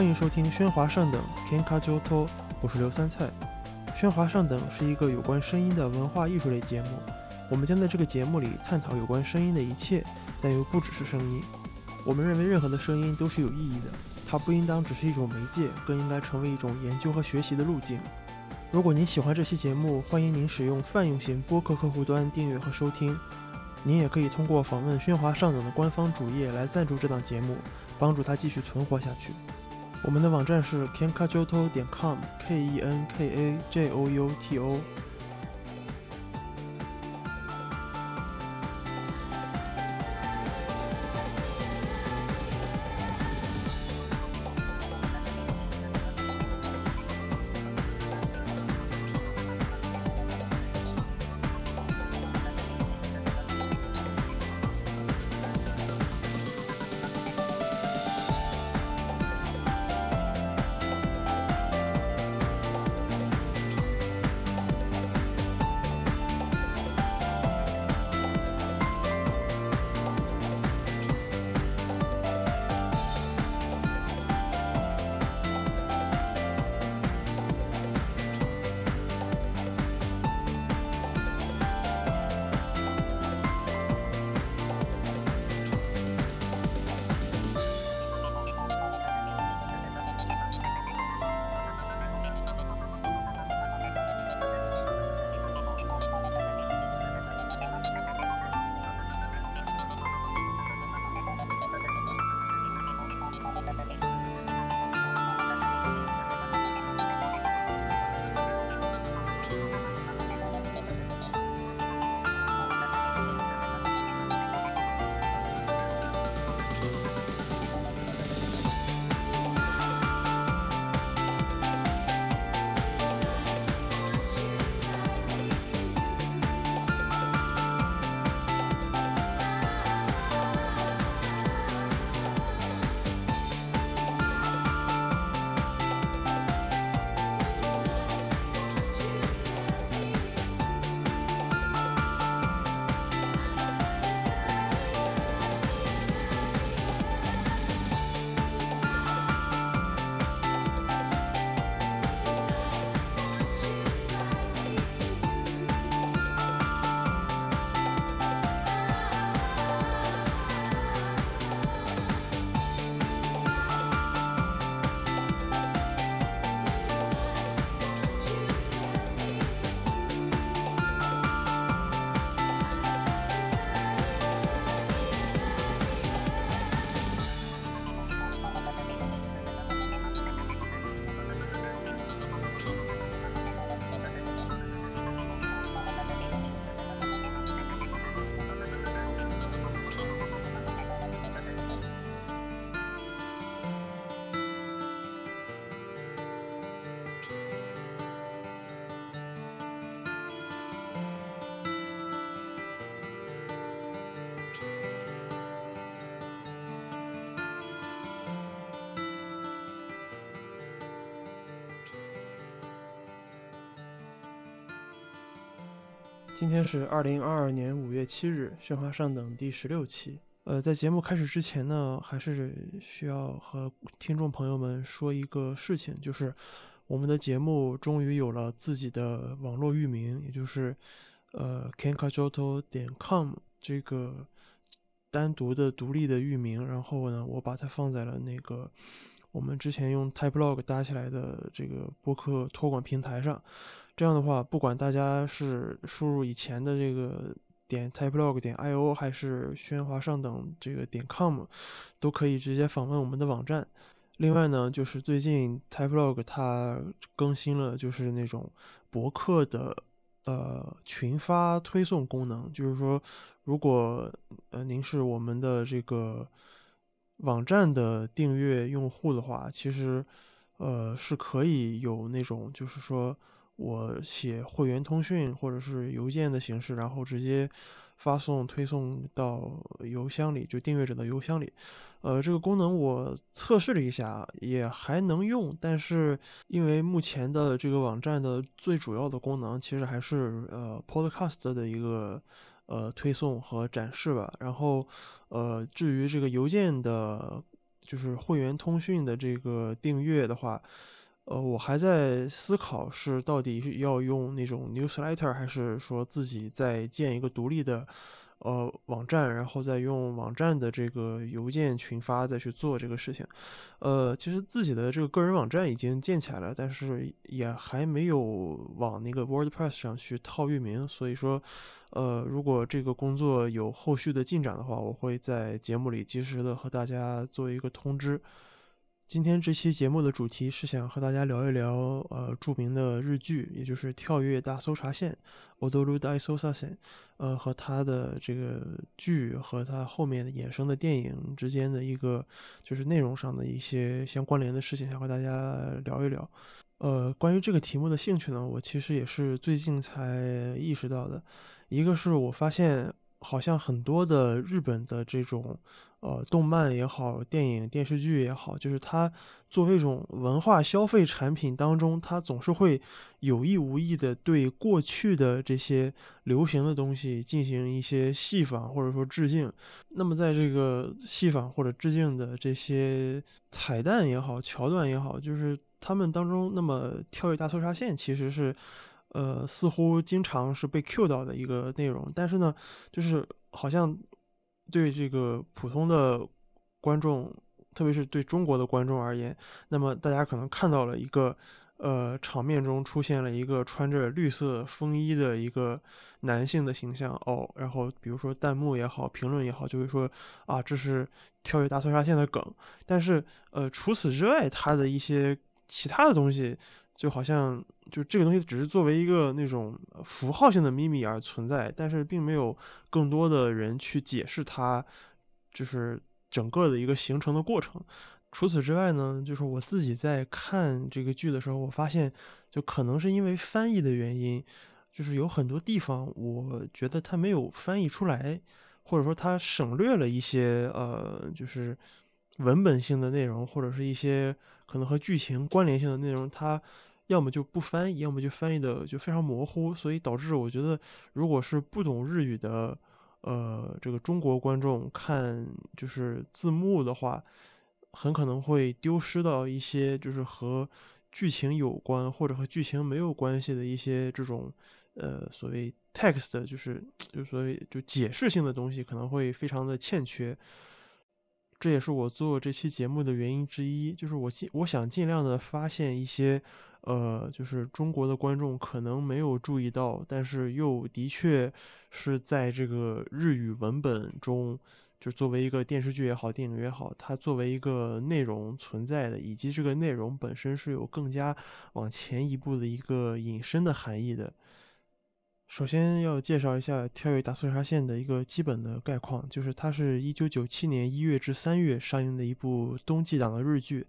欢迎收听《喧哗上等 Kenka j o t o 我是刘三菜。喧哗上等是一个有关声音的文化艺术类节目，我们将在这个节目里探讨有关声音的一切，但又不只是声音。我们认为任何的声音都是有意义的，它不应当只是一种媒介，更应该成为一种研究和学习的路径。如果您喜欢这期节目，欢迎您使用泛用型播客客户端订阅和收听。您也可以通过访问喧哗上等的官方主页来赞助这档节目，帮助它继续存活下去。我们的网站是 kenkajoto 点 com，k e n k a j o u t o。今天是二零二二年五月七日，喧哗上等第十六期。呃，在节目开始之前呢，还是需要和听众朋友们说一个事情，就是我们的节目终于有了自己的网络域名，也就是呃 kenkajoto 点 com 这个单独的独立的域名。然后呢，我把它放在了那个我们之前用 Typelog 搭起来的这个播客托管平台上。这样的话，不管大家是输入以前的这个点 typelog 点 io，还是喧哗上等这个点 com，都可以直接访问我们的网站。另外呢，就是最近 typelog 它更新了，就是那种博客的呃群发推送功能。就是说，如果呃您是我们的这个网站的订阅用户的话，其实呃是可以有那种就是说。我写会员通讯或者是邮件的形式，然后直接发送推送到邮箱里，就订阅者的邮箱里。呃，这个功能我测试了一下，也还能用。但是因为目前的这个网站的最主要的功能，其实还是呃 Podcast 的一个呃推送和展示吧。然后呃，至于这个邮件的。就是会员通讯的这个订阅的话，呃，我还在思考是到底要用那种 newsletter，还是说自己再建一个独立的。呃，网站，然后再用网站的这个邮件群发再去做这个事情。呃，其实自己的这个个人网站已经建起来了，但是也还没有往那个 WordPress 上去套域名。所以说，呃，如果这个工作有后续的进展的话，我会在节目里及时的和大家做一个通知。今天这期节目的主题是想和大家聊一聊，呃，著名的日剧，也就是《跳跃大搜查线》（Odoru Dai Sosa Sen），呃，和它的这个剧和它后面的衍生的电影之间的一个就是内容上的一些相关联的事情，想和大家聊一聊。呃，关于这个题目的兴趣呢，我其实也是最近才意识到的。一个是我发现，好像很多的日本的这种。呃，动漫也好，电影、电视剧也好，就是它作为一种文化消费产品当中，它总是会有意无意的对过去的这些流行的东西进行一些戏仿或者说致敬。那么，在这个戏仿或者致敬的这些彩蛋也好、桥段也好，就是他们当中，那么跳跃大搜查线其实是，呃，似乎经常是被 Q 到的一个内容。但是呢，就是好像。对这个普通的观众，特别是对中国的观众而言，那么大家可能看到了一个，呃，场面中出现了一个穿着绿色风衣的一个男性的形象哦，然后比如说弹幕也好，评论也好，就会说啊，这是跳跃大搜杀线的梗。但是，呃，除此之外，它的一些其他的东西。就好像就这个东西只是作为一个那种符号性的秘密而存在，但是并没有更多的人去解释它，就是整个的一个形成的过程。除此之外呢，就是我自己在看这个剧的时候，我发现就可能是因为翻译的原因，就是有很多地方我觉得它没有翻译出来，或者说它省略了一些呃，就是文本性的内容，或者是一些可能和剧情关联性的内容，它。要么就不翻译，要么就翻译的就非常模糊，所以导致我觉得，如果是不懂日语的，呃，这个中国观众看就是字幕的话，很可能会丢失到一些就是和剧情有关或者和剧情没有关系的一些这种呃所谓 text，就是就所谓就解释性的东西，可能会非常的欠缺。这也是我做这期节目的原因之一，就是我尽我想尽量的发现一些。呃，就是中国的观众可能没有注意到，但是又的确是在这个日语文本中，就作为一个电视剧也好，电影也好，它作为一个内容存在的，以及这个内容本身是有更加往前一步的一个引申的含义的。首先要介绍一下《跳跃大搜查线》的一个基本的概况，就是它是一九九七年一月至三月上映的一部冬季档的日剧，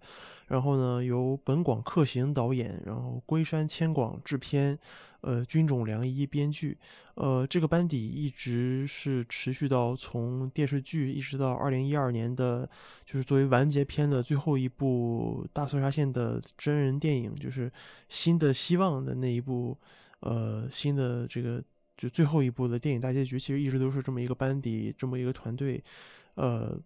然后呢由本广克行导演，然后龟山千广制片，呃军种良一编剧，呃这个班底一直是持续到从电视剧一直到二零一二年的，就是作为完结篇的最后一部大搜查线的真人电影，就是新的希望的那一部。呃，新的这个就最后一部的电影大结局，其实一直都是这么一个班底，这么一个团队，呃，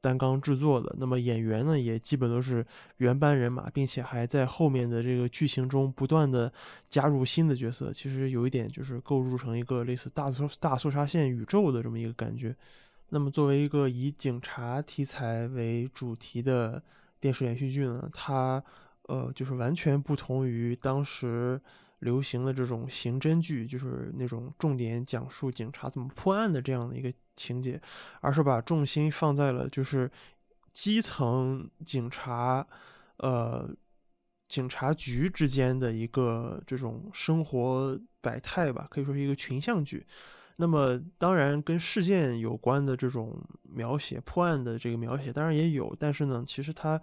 担纲制作的。那么演员呢，也基本都是原班人马，并且还在后面的这个剧情中不断的加入新的角色。其实有一点就是构筑成一个类似大搜大搜查线宇宙的这么一个感觉。那么作为一个以警察题材为主题的电视连续剧呢，它呃就是完全不同于当时。流行的这种刑侦剧，就是那种重点讲述警察怎么破案的这样的一个情节，而是把重心放在了就是基层警察，呃，警察局之间的一个这种生活百态吧，可以说是一个群像剧。那么，当然跟事件有关的这种描写、破案的这个描写，当然也有，但是呢，其实它。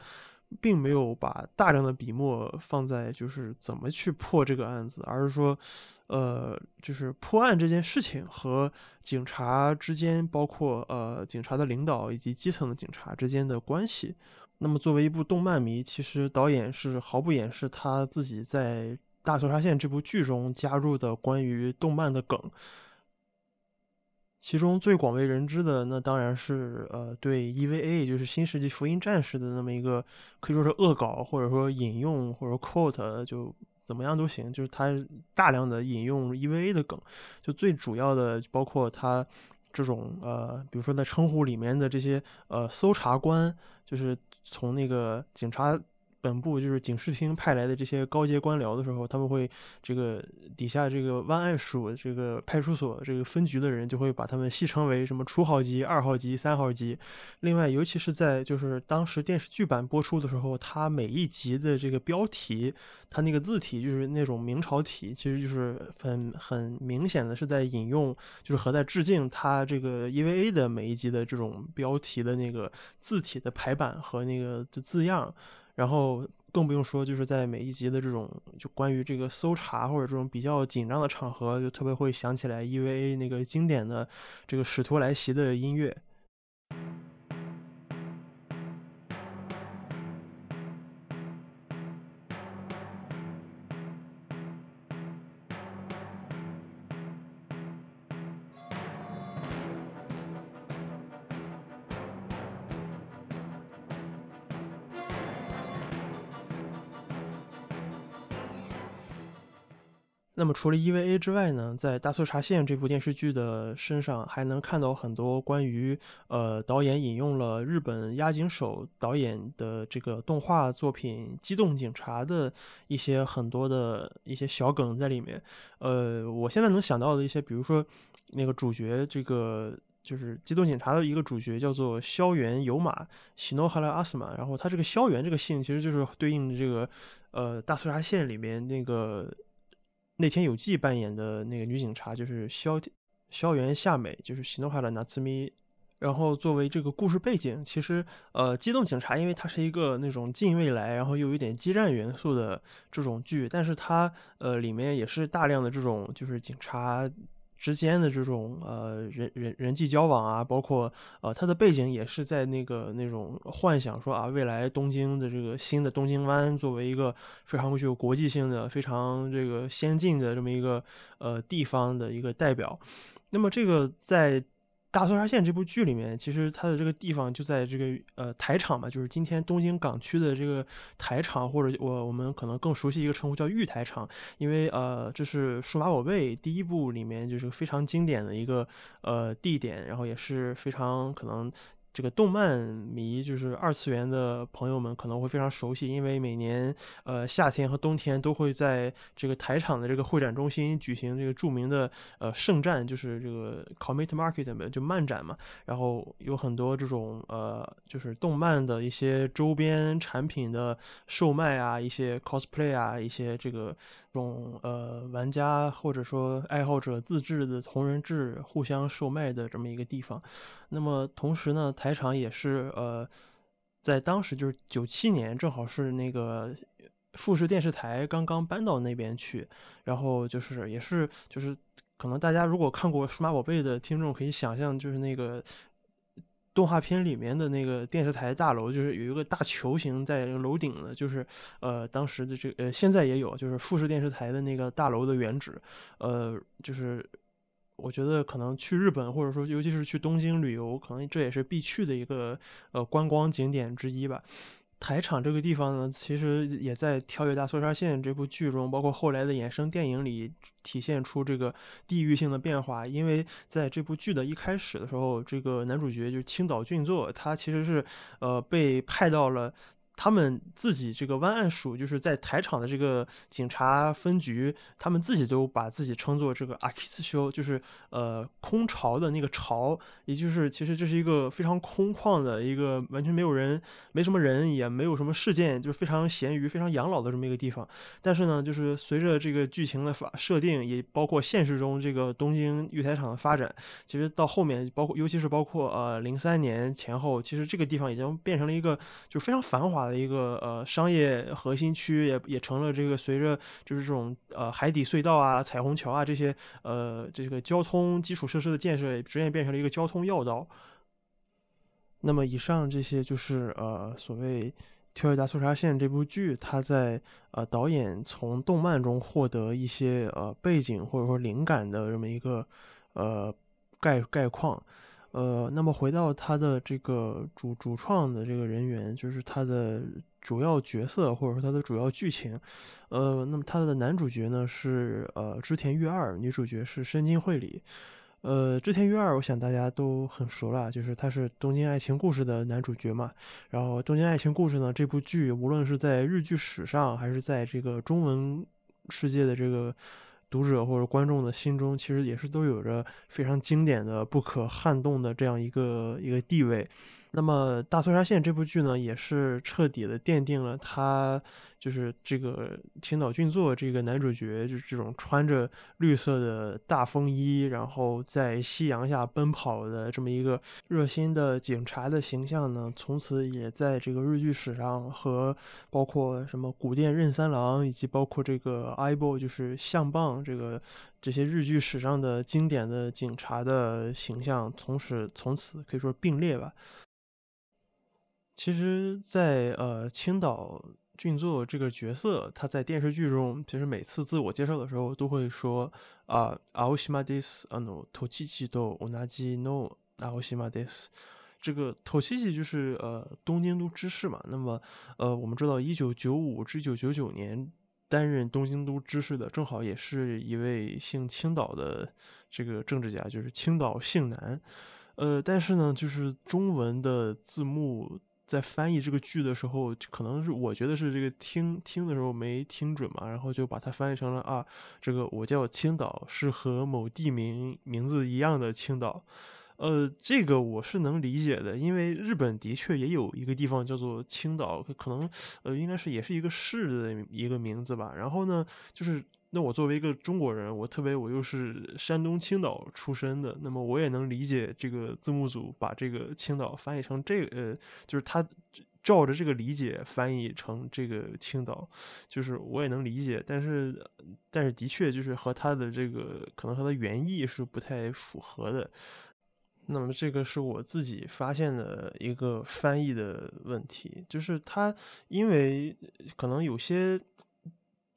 并没有把大量的笔墨放在就是怎么去破这个案子，而是说，呃，就是破案这件事情和警察之间，包括呃警察的领导以及基层的警察之间的关系。那么作为一部动漫迷，其实导演是毫不掩饰他自己在《大搜查线》这部剧中加入的关于动漫的梗。其中最广为人知的，那当然是呃对 EVA，就是《新世纪福音战士》的那么一个可以说是恶搞，或者说引用或者 quote，就怎么样都行，就是他大量的引用 EVA 的梗，就最主要的包括他这种呃，比如说在称呼里面的这些呃搜查官，就是从那个警察。本部就是警视厅派来的这些高阶官僚的时候，他们会这个底下这个湾岸署这个派出所这个分局的人就会把他们戏称为什么初号机、二号机、三号机。另外，尤其是在就是当时电视剧版播出的时候，它每一集的这个标题，它那个字体就是那种明朝体，其实就是很很明显的是在引用，就是和在致敬它这个 EVA 的每一集的这种标题的那个字体的排版和那个字样。然后更不用说，就是在每一集的这种就关于这个搜查或者这种比较紧张的场合，就特别会想起来 EVA 那个经典的这个使徒来袭的音乐。那么除了 EVA 之外呢，在《大搜查线》这部电视剧的身上，还能看到很多关于呃导演引用了日本押井守导演的这个动画作品《机动警察》的一些很多的一些小梗在里面。呃，我现在能想到的一些，比如说那个主角，这个就是《机动警察》的一个主角叫做萧元有马喜诺哈拉阿斯玛，然后他这个萧元这个姓其实就是对应的这个呃《大搜查线》里面那个。那天有纪扮演的那个女警察就是萧萧元夏美，就是喜怒哈的拿兹咪。然后作为这个故事背景，其实呃，机动警察因为它是一个那种近未来，然后又有点激战元素的这种剧，但是它呃里面也是大量的这种就是警察。之间的这种呃人人人际交往啊，包括呃他的背景也是在那个那种幻想说啊，未来东京的这个新的东京湾作为一个非常具有国际性的、非常这个先进的这么一个呃地方的一个代表。那么这个在。大搜查线这部剧里面，其实它的这个地方就在这个呃台场嘛，就是今天东京港区的这个台场，或者我我们可能更熟悉一个称呼叫玉台场，因为呃这是数码宝贝第一部里面就是非常经典的一个呃地点，然后也是非常可能。这个动漫迷就是二次元的朋友们可能会非常熟悉，因为每年呃夏天和冬天都会在这个台场的这个会展中心举行这个著名的呃圣战，就是这个 comit Market 嘛，就漫展嘛。然后有很多这种呃就是动漫的一些周边产品的售卖啊，一些 cosplay 啊，一些这个种呃玩家或者说爱好者自制的同人志互相售卖的这么一个地方。那么同时呢，台场也是呃，在当时就是九七年，正好是那个富士电视台刚刚搬到那边去，然后就是也是就是可能大家如果看过数码宝贝的听众可以想象，就是那个动画片里面的那个电视台大楼，就是有一个大球形在楼顶的，就是呃当时的这个呃现在也有，就是富士电视台的那个大楼的原址，呃就是。我觉得可能去日本，或者说尤其是去东京旅游，可能这也是必去的一个呃观光景点之一吧。台场这个地方呢，其实也在《跳跃大搜查线》这部剧中，包括后来的衍生电影里体现出这个地域性的变化。因为在这部剧的一开始的时候，这个男主角就是青岛俊作，他其实是呃被派到了。他们自己这个湾岸署就是在台场的这个警察分局，他们自己都把自己称作这个阿基斯修，就是呃空巢的那个巢，也就是其实这是一个非常空旷的一个完全没有人、没什么人，也没有什么事件，就是非常闲鱼、非常养老的这么一个地方。但是呢，就是随着这个剧情的发设定，也包括现实中这个东京玉台场的发展，其实到后面，包括尤其是包括呃零三年前后，其实这个地方已经变成了一个就非常繁华。的一个呃商业核心区也也成了这个随着就是这种呃海底隧道啊、彩虹桥啊这些呃这个交通基础设施的建设，逐渐变成了一个交通要道。那么以上这些就是呃所谓《跳跃大搜查线》这部剧，它在呃导演从动漫中获得一些呃背景或者说灵感的这么一个呃概概况。呃，那么回到他的这个主主创的这个人员，就是他的主要角色或者说他的主要剧情。呃，那么他的男主角呢是呃织田裕二，女主角是深津绘里。呃，织田裕二，我想大家都很熟了，就是他是《东京爱情故事》的男主角嘛。然后，《东京爱情故事》呢，这部剧无论是在日剧史上，还是在这个中文世界的这个读者或者观众的心中，其实也是都有着非常经典的、不可撼动的这样一个一个地位。那么，《大搜查线》这部剧呢，也是彻底的奠定了他。就是这个青岛俊作这个男主角，就是这种穿着绿色的大风衣，然后在夕阳下奔跑的这么一个热心的警察的形象呢，从此也在这个日剧史上和包括什么古殿任三郎，以及包括这个 IBO 就是相棒这个这些日剧史上的经典的警察的形象，从此从此可以说并列吧。其实，在呃青岛。俊作这个角色，他在电视剧中其实每次自我介绍的时候都会说啊，青島です。あの、トチチと同じの青島です。这个トチチ就是呃东京都知事嘛。那么呃，我们知道一九九五至一九九九年担任东京都知事的，正好也是一位姓青岛的这个政治家，就是青岛姓男。呃，但是呢，就是中文的字幕。 在翻译这个剧的时候，可能是我觉得是这个听听的时候没听准嘛，然后就把它翻译成了啊，这个我叫青岛，是和某地名名字一样的青岛。呃，这个我是能理解的，因为日本的确也有一个地方叫做青岛，可能呃应该是也是一个市的一个名字吧。然后呢，就是。那我作为一个中国人，我特别我又是山东青岛出身的，那么我也能理解这个字幕组把这个青岛翻译成这个，呃，就是他照着这个理解翻译成这个青岛，就是我也能理解，但是但是的确就是和他的这个可能和他原意是不太符合的。那么这个是我自己发现的一个翻译的问题，就是他因为可能有些。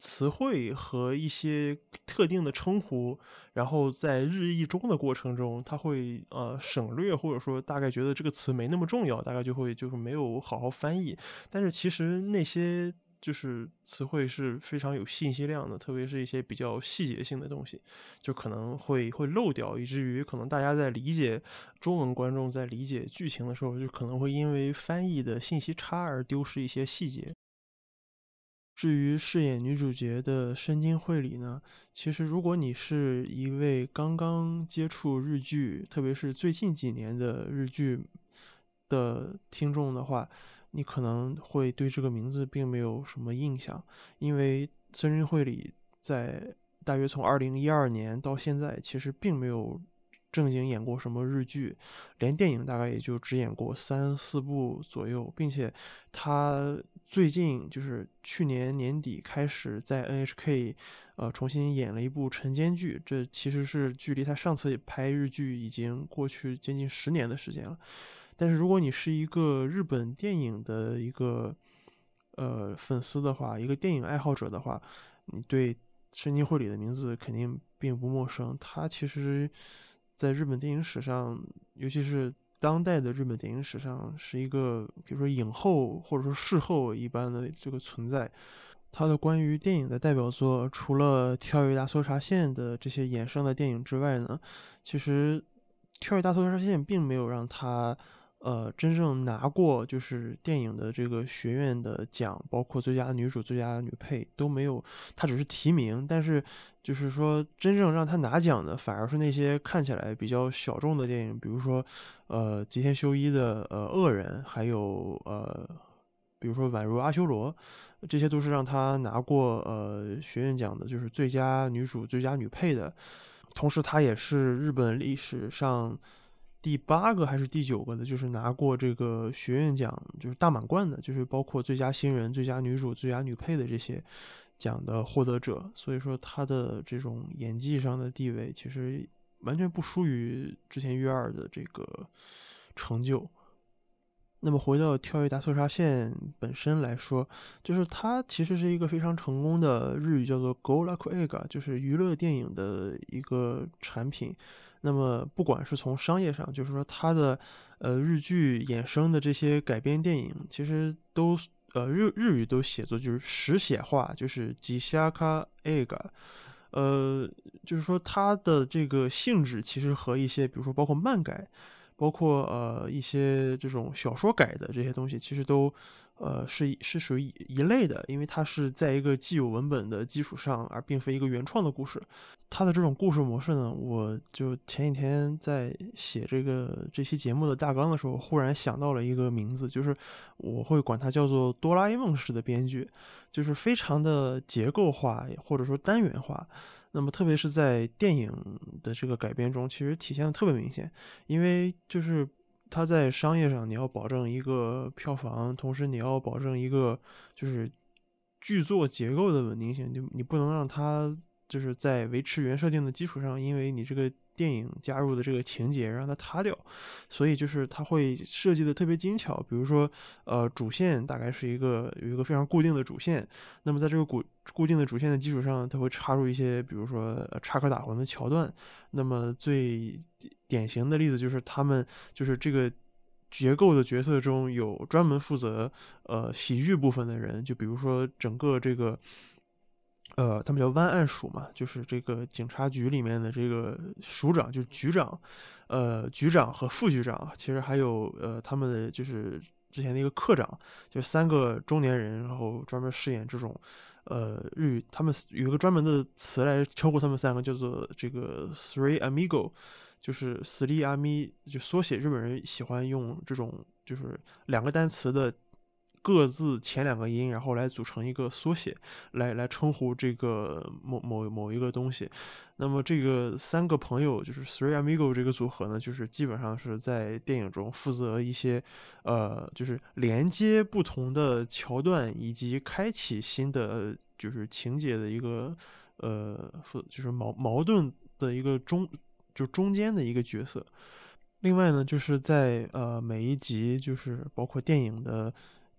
词汇和一些特定的称呼，然后在日译中的过程中，他会呃省略，或者说大概觉得这个词没那么重要，大概就会就是没有好好翻译。但是其实那些就是词汇是非常有信息量的，特别是一些比较细节性的东西，就可能会会漏掉，以至于可能大家在理解中文观众在理解剧情的时候，就可能会因为翻译的信息差而丢失一些细节。至于饰演女主角的深津绘里呢，其实如果你是一位刚刚接触日剧，特别是最近几年的日剧的听众的话，你可能会对这个名字并没有什么印象，因为深津绘里在大约从二零一二年到现在，其实并没有正经演过什么日剧，连电影大概也就只演过三四部左右，并且他。最近就是去年年底开始在 NHK，呃，重新演了一部晨间剧。这其实是距离他上次拍日剧已经过去接近十年的时间了。但是如果你是一个日本电影的一个呃粉丝的话，一个电影爱好者的话，你对深津绘里的名字肯定并不陌生。他其实在日本电影史上，尤其是。当代的日本电影史上是一个，比如说影后或者说事后一般的这个存在。他的关于电影的代表作，除了《跳跃大搜查线》的这些衍生的电影之外呢，其实《跳跃大搜查线》并没有让他。呃，真正拿过就是电影的这个学院的奖，包括最佳女主、最佳女配都没有，她只是提名。但是，就是说真正让她拿奖的，反而是那些看起来比较小众的电影，比如说，呃，吉田修一的呃《恶人》，还有呃，比如说宛如阿修罗，这些都是让她拿过呃学院奖的，就是最佳女主、最佳女配的。同时，她也是日本历史上。第八个还是第九个的，就是拿过这个学院奖，就是大满贯的，就是包括最佳新人、最佳女主、最佳女配的这些奖的获得者。所以说，他的这种演技上的地位，其实完全不输于之前玉二的这个成就。那么回到《跳跃大搜查线》本身来说，就是它其实是一个非常成功的日语叫做 “Go Luck Egg”，就是娱乐电影的一个产品。那么不管是从商业上，就是说它的呃日剧衍生的这些改编电影，其实都呃日日语都写作就是实写化，就是吉虾卡艾嘎，呃，就是说它的这个性质其实和一些比如说包括漫改，包括呃一些这种小说改的这些东西，其实都。呃，是是属于一类的，因为它是在一个既有文本的基础上，而并非一个原创的故事。它的这种故事模式呢，我就前几天在写这个这期节目的大纲的时候，忽然想到了一个名字，就是我会管它叫做哆啦 A 梦式的编剧，就是非常的结构化或者说单元化。那么特别是在电影的这个改编中，其实体现的特别明显，因为就是。它在商业上，你要保证一个票房，同时你要保证一个就是剧作结构的稳定性，就你不能让它就是在维持原设定的基础上，因为你这个。电影加入的这个情节让它塌掉，所以就是它会设计的特别精巧。比如说，呃，主线大概是一个有一个非常固定的主线，那么在这个固固定的主线的基础上，它会插入一些，比如说插科打诨的桥段。那么最典型的例子就是他们就是这个结构的角色中有专门负责呃喜剧部分的人，就比如说整个这个。呃，他们叫湾岸署嘛，就是这个警察局里面的这个署长，就是局长，呃，局长和副局长，其实还有呃，他们的就是之前的一个科长，就三个中年人，然后专门饰演这种，呃，日语，他们有一个专门的词来称呼他们三个，叫做这个 three amigo，就是 three ami，就缩写，日本人喜欢用这种就是两个单词的。各自前两个音，然后来组成一个缩写，来来称呼这个某某某一个东西。那么这个三个朋友就是 Three Amigo 这个组合呢，就是基本上是在电影中负责一些，呃，就是连接不同的桥段以及开启新的就是情节的一个，呃，就是矛矛盾的一个中就中间的一个角色。另外呢，就是在呃每一集就是包括电影的。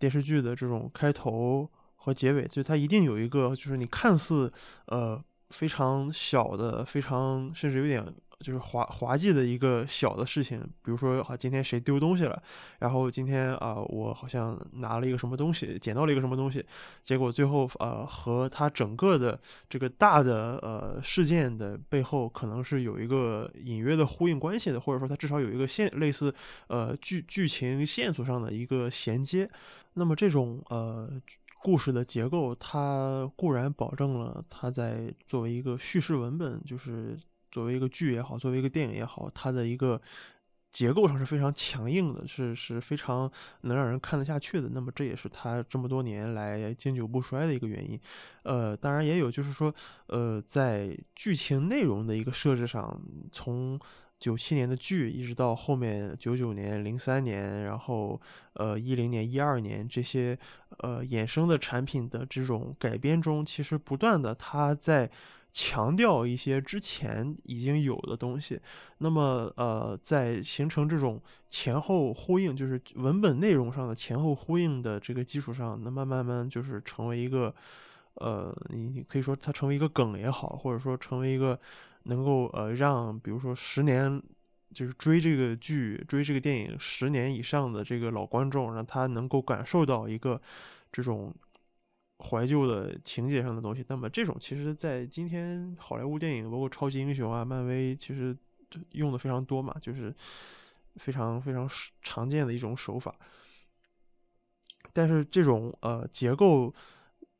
电视剧的这种开头和结尾，就它一定有一个，就是你看似呃非常小的、非常甚至有点就是滑滑稽的一个小的事情，比如说啊今天谁丢东西了，然后今天啊我好像拿了一个什么东西，捡到了一个什么东西，结果最后呃和它整个的这个大的呃事件的背后可能是有一个隐约的呼应关系的，或者说它至少有一个线类似呃剧剧情线索上的一个衔接。那么这种呃故事的结构，它固然保证了它在作为一个叙事文本，就是作为一个剧也好，作为一个电影也好，它的一个结构上是非常强硬的，是是非常能让人看得下去的。那么这也是它这么多年来经久不衰的一个原因。呃，当然也有就是说，呃，在剧情内容的一个设置上，从九七年的剧，一直到后面九九年、零三年，然后呃一零年、一二年这些呃衍生的产品的这种改编中，其实不断的它在强调一些之前已经有的东西。那么呃在形成这种前后呼应，就是文本内容上的前后呼应的这个基础上，那慢慢慢就是成为一个呃你可以说它成为一个梗也好，或者说成为一个。能够呃让比如说十年就是追这个剧追这个电影十年以上的这个老观众，让他能够感受到一个这种怀旧的情节上的东西。那么这种其实，在今天好莱坞电影包括超级英雄啊、漫威，其实用的非常多嘛，就是非常非常常见的一种手法。但是这种呃结构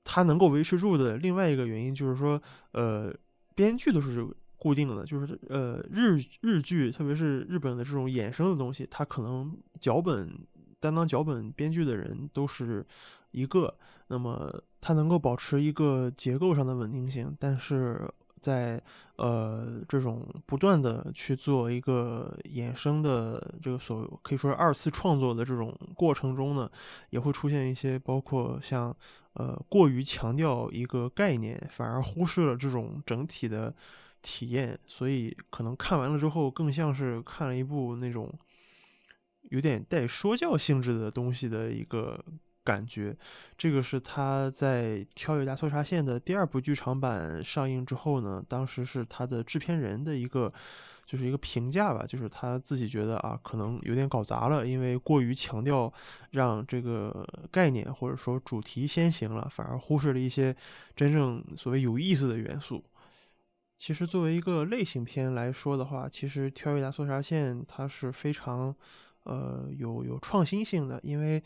它能够维持住的另外一个原因就是说，呃，编剧都是。固定的，就是呃日日剧，特别是日本的这种衍生的东西，它可能脚本担当脚本编剧的人都是一个，那么它能够保持一个结构上的稳定性，但是在呃这种不断的去做一个衍生的这个所可以说是二次创作的这种过程中呢，也会出现一些包括像呃过于强调一个概念，反而忽视了这种整体的。体验，所以可能看完了之后，更像是看了一部那种有点带说教性质的东西的一个感觉。这个是他在《跳跃大搜查线》的第二部剧场版上映之后呢，当时是他的制片人的一个就是一个评价吧，就是他自己觉得啊，可能有点搞砸了，因为过于强调让这个概念或者说主题先行了，反而忽视了一些真正所谓有意思的元素。其实作为一个类型片来说的话，其实《跳跃大搜查线》它是非常呃有有创新性的，因为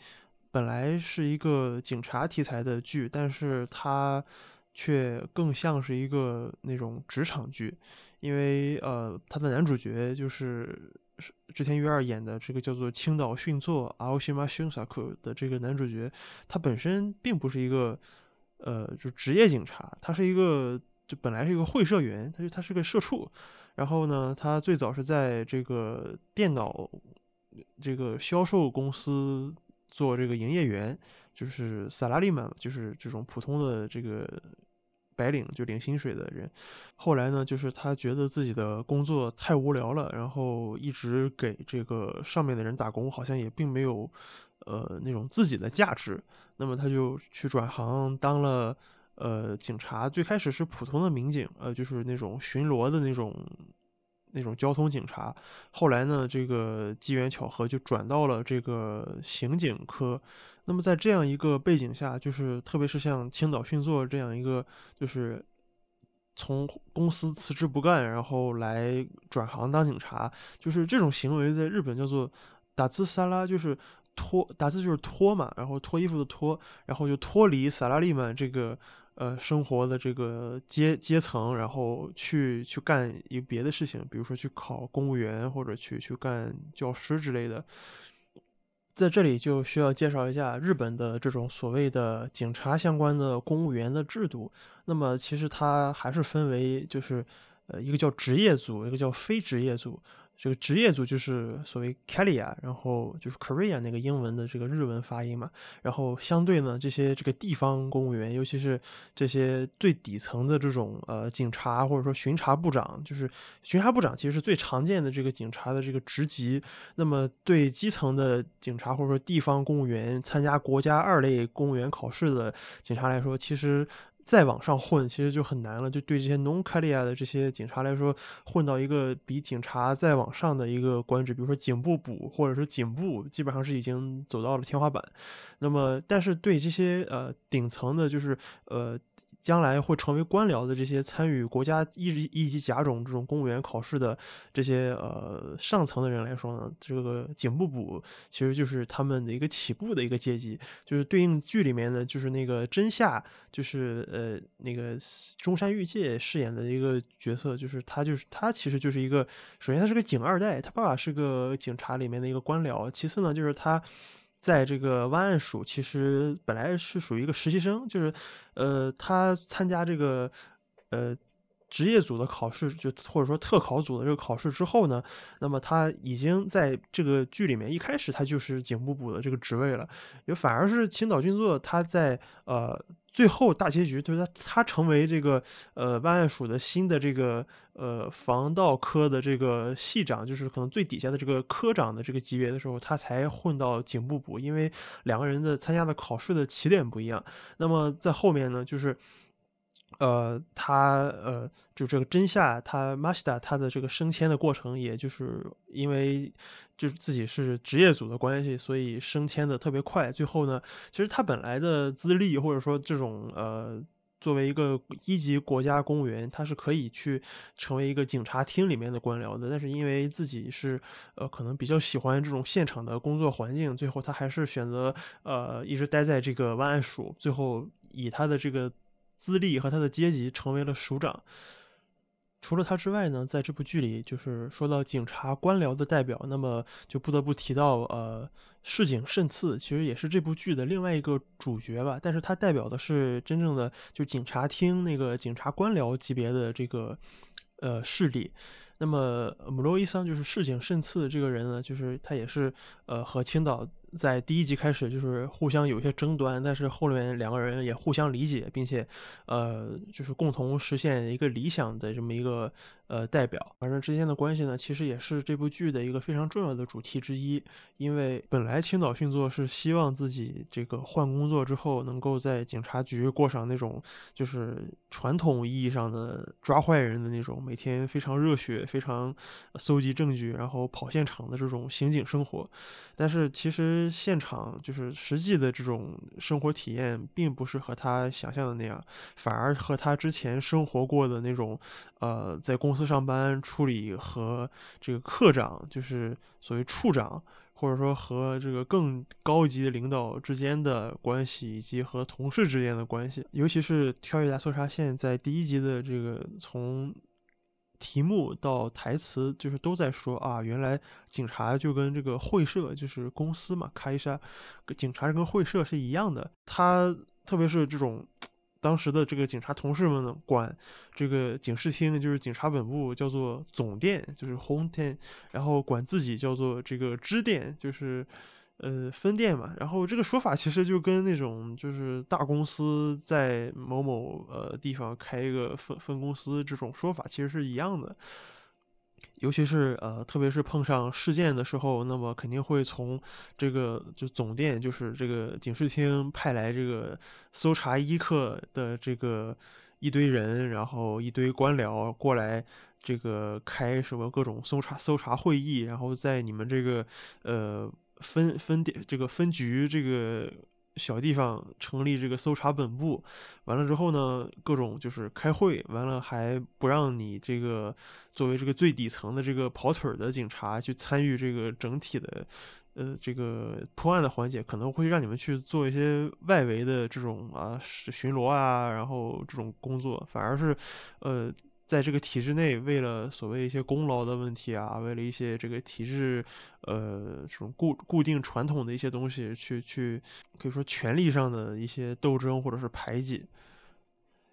本来是一个警察题材的剧，但是它却更像是一个那种职场剧。因为呃，他的男主角就是之前约二演的这个叫做青岛训作阿奥西马训萨克的这个男主角，他本身并不是一个呃就职业警察，他是一个就本来是一个会社员，他就他是个社畜。然后呢，他最早是在这个电脑这个销售公司做这个营业员，就是萨拉利曼，就是这种普通的这个。白领就领薪水的人，后来呢，就是他觉得自己的工作太无聊了，然后一直给这个上面的人打工，好像也并没有，呃，那种自己的价值。那么他就去转行当了呃警察，最开始是普通的民警，呃，就是那种巡逻的那种那种交通警察。后来呢，这个机缘巧合就转到了这个刑警科。那么在这样一个背景下，就是特别是像青岛训作这样一个，就是从公司辞职不干，然后来转行当警察，就是这种行为在日本叫做打字撒拉，就是脱打字就是脱嘛，然后脱衣服的脱，然后就脱离萨拉利曼这个呃生活的这个阶阶层，然后去去干一别的事情，比如说去考公务员或者去去干教师之类的。在这里就需要介绍一下日本的这种所谓的警察相关的公务员的制度。那么其实它还是分为，就是呃一个叫职业组，一个叫非职业组。这个职业组就是所谓 k a l i a 然后就是 Korea 那个英文的这个日文发音嘛。然后相对呢，这些这个地方公务员，尤其是这些最底层的这种呃警察或者说巡查部长，就是巡查部长其实是最常见的这个警察的这个职级。那么对基层的警察或者说地方公务员参加国家二类公务员考试的警察来说，其实。再往上混，其实就很难了。就对这些 non c a l i a 的这些警察来说，混到一个比警察再往上的一个官职，比如说警部补或者是警部，基本上是已经走到了天花板。那么，但是对这些呃顶层的，就是呃。将来会成为官僚的这些参与国家一级一级甲种这种公务员考试的这些呃上层的人来说呢，这个警部补其实就是他们的一个起步的一个阶级，就是对应剧里面的就是那个真夏，就是呃那个中山裕介饰演的一个角色，就是他就是他其实就是一个，首先他是个警二代，他爸爸是个警察里面的一个官僚，其次呢就是他。在这个湾岸署，其实本来是属于一个实习生，就是，呃，他参加这个，呃，职业组的考试，就或者说特考组的这个考试之后呢，那么他已经在这个剧里面一开始他就是警部补的这个职位了，也反而是青岛俊作他在呃。最后大结局就是他他成为这个呃万案署的新的这个呃防盗科的这个系长，就是可能最底下的这个科长的这个级别的时候，他才混到警部补，因为两个人的参加的考试的起点不一样。那么在后面呢，就是。呃，他呃，就这个真夏，他 Masta 他的这个升迁的过程，也就是因为就是自己是职业组的关系，所以升迁的特别快。最后呢，其实他本来的资历或者说这种呃，作为一个一级国家公务员，他是可以去成为一个警察厅里面的官僚的。但是因为自己是呃，可能比较喜欢这种现场的工作环境，最后他还是选择呃，一直待在这个万案署，最后以他的这个。资历和他的阶级成为了署长。除了他之外呢，在这部剧里，就是说到警察官僚的代表，那么就不得不提到呃，市井慎次，其实也是这部剧的另外一个主角吧。但是他代表的是真正的就警察厅那个警察官僚级别的这个呃势力。那么姆罗伊桑就是市井慎次这个人呢，就是他也是呃和青岛在第一集开始就是互相有一些争端，但是后面两个人也互相理解，并且，呃，就是共同实现一个理想的这么一个呃代表。反正之间的关系呢，其实也是这部剧的一个非常重要的主题之一。因为本来青岛训作是希望自己这个换工作之后，能够在警察局过上那种就是传统意义上的抓坏人的那种每天非常热血、非常搜集证据，然后跑现场的这种刑警生活。但是其实现场就是实际的这种生活体验，并不是和他想象的那样，反而和他之前生活过的那种，呃，在公司上班处理和这个科长，就是所谓处长，或者说和这个更高级的领导之间的关系，以及和同事之间的关系，尤其是跳跃大搜查线在第一集的这个从。题目到台词就是都在说啊，原来警察就跟这个会社就是公司嘛，开一下，警察跟会社是一样的。他特别是这种当时的这个警察同事们呢，管这个警视厅就是警察本部叫做总店，就是 home 店，然后管自己叫做这个支店，就是。呃，分店嘛，然后这个说法其实就跟那种就是大公司在某某呃地方开一个分分公司这种说法其实是一样的，尤其是呃，特别是碰上事件的时候，那么肯定会从这个就总店，就是这个警视厅派来这个搜查一课的这个一堆人，然后一堆官僚过来这个开什么各种搜查搜查会议，然后在你们这个呃。分分点这个分局这个小地方成立这个搜查本部，完了之后呢，各种就是开会，完了还不让你这个作为这个最底层的这个跑腿儿的警察去参与这个整体的呃这个破案的环节，可能会让你们去做一些外围的这种啊巡逻啊，然后这种工作，反而是呃。在这个体制内，为了所谓一些功劳的问题啊，为了一些这个体制，呃，这种固固定传统的一些东西，去去可以说权力上的一些斗争或者是排挤。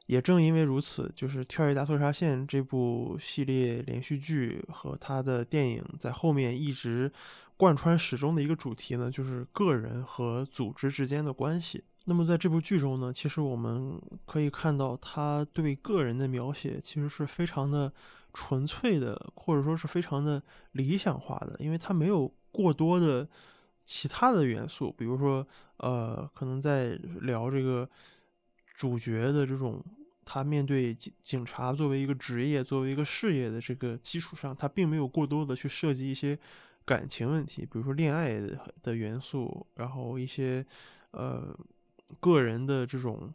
也正因为如此，就是《跳跃大搜查线》这部系列连续剧和它的电影在后面一直贯穿始终的一个主题呢，就是个人和组织之间的关系。那么在这部剧中呢，其实我们可以看到他对个人的描写其实是非常的纯粹的，或者说是非常的理想化的，因为他没有过多的其他的元素，比如说，呃，可能在聊这个主角的这种他面对警警察作为一个职业、作为一个事业的这个基础上，他并没有过多的去涉及一些感情问题，比如说恋爱的元素，然后一些，呃。个人的这种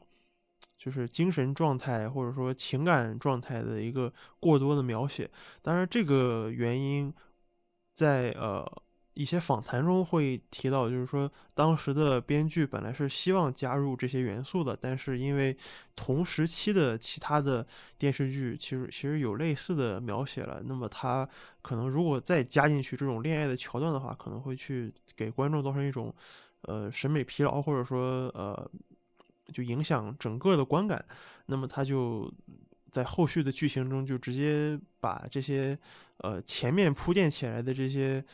就是精神状态或者说情感状态的一个过多的描写，当然这个原因在呃一些访谈中会提到，就是说当时的编剧本来是希望加入这些元素的，但是因为同时期的其他的电视剧其实其实有类似的描写了，那么他可能如果再加进去这种恋爱的桥段的话，可能会去给观众造成一种。呃，审美疲劳，或者说呃，就影响整个的观感。那么他就在后续的剧情中，就直接把这些呃前面铺垫起来的这些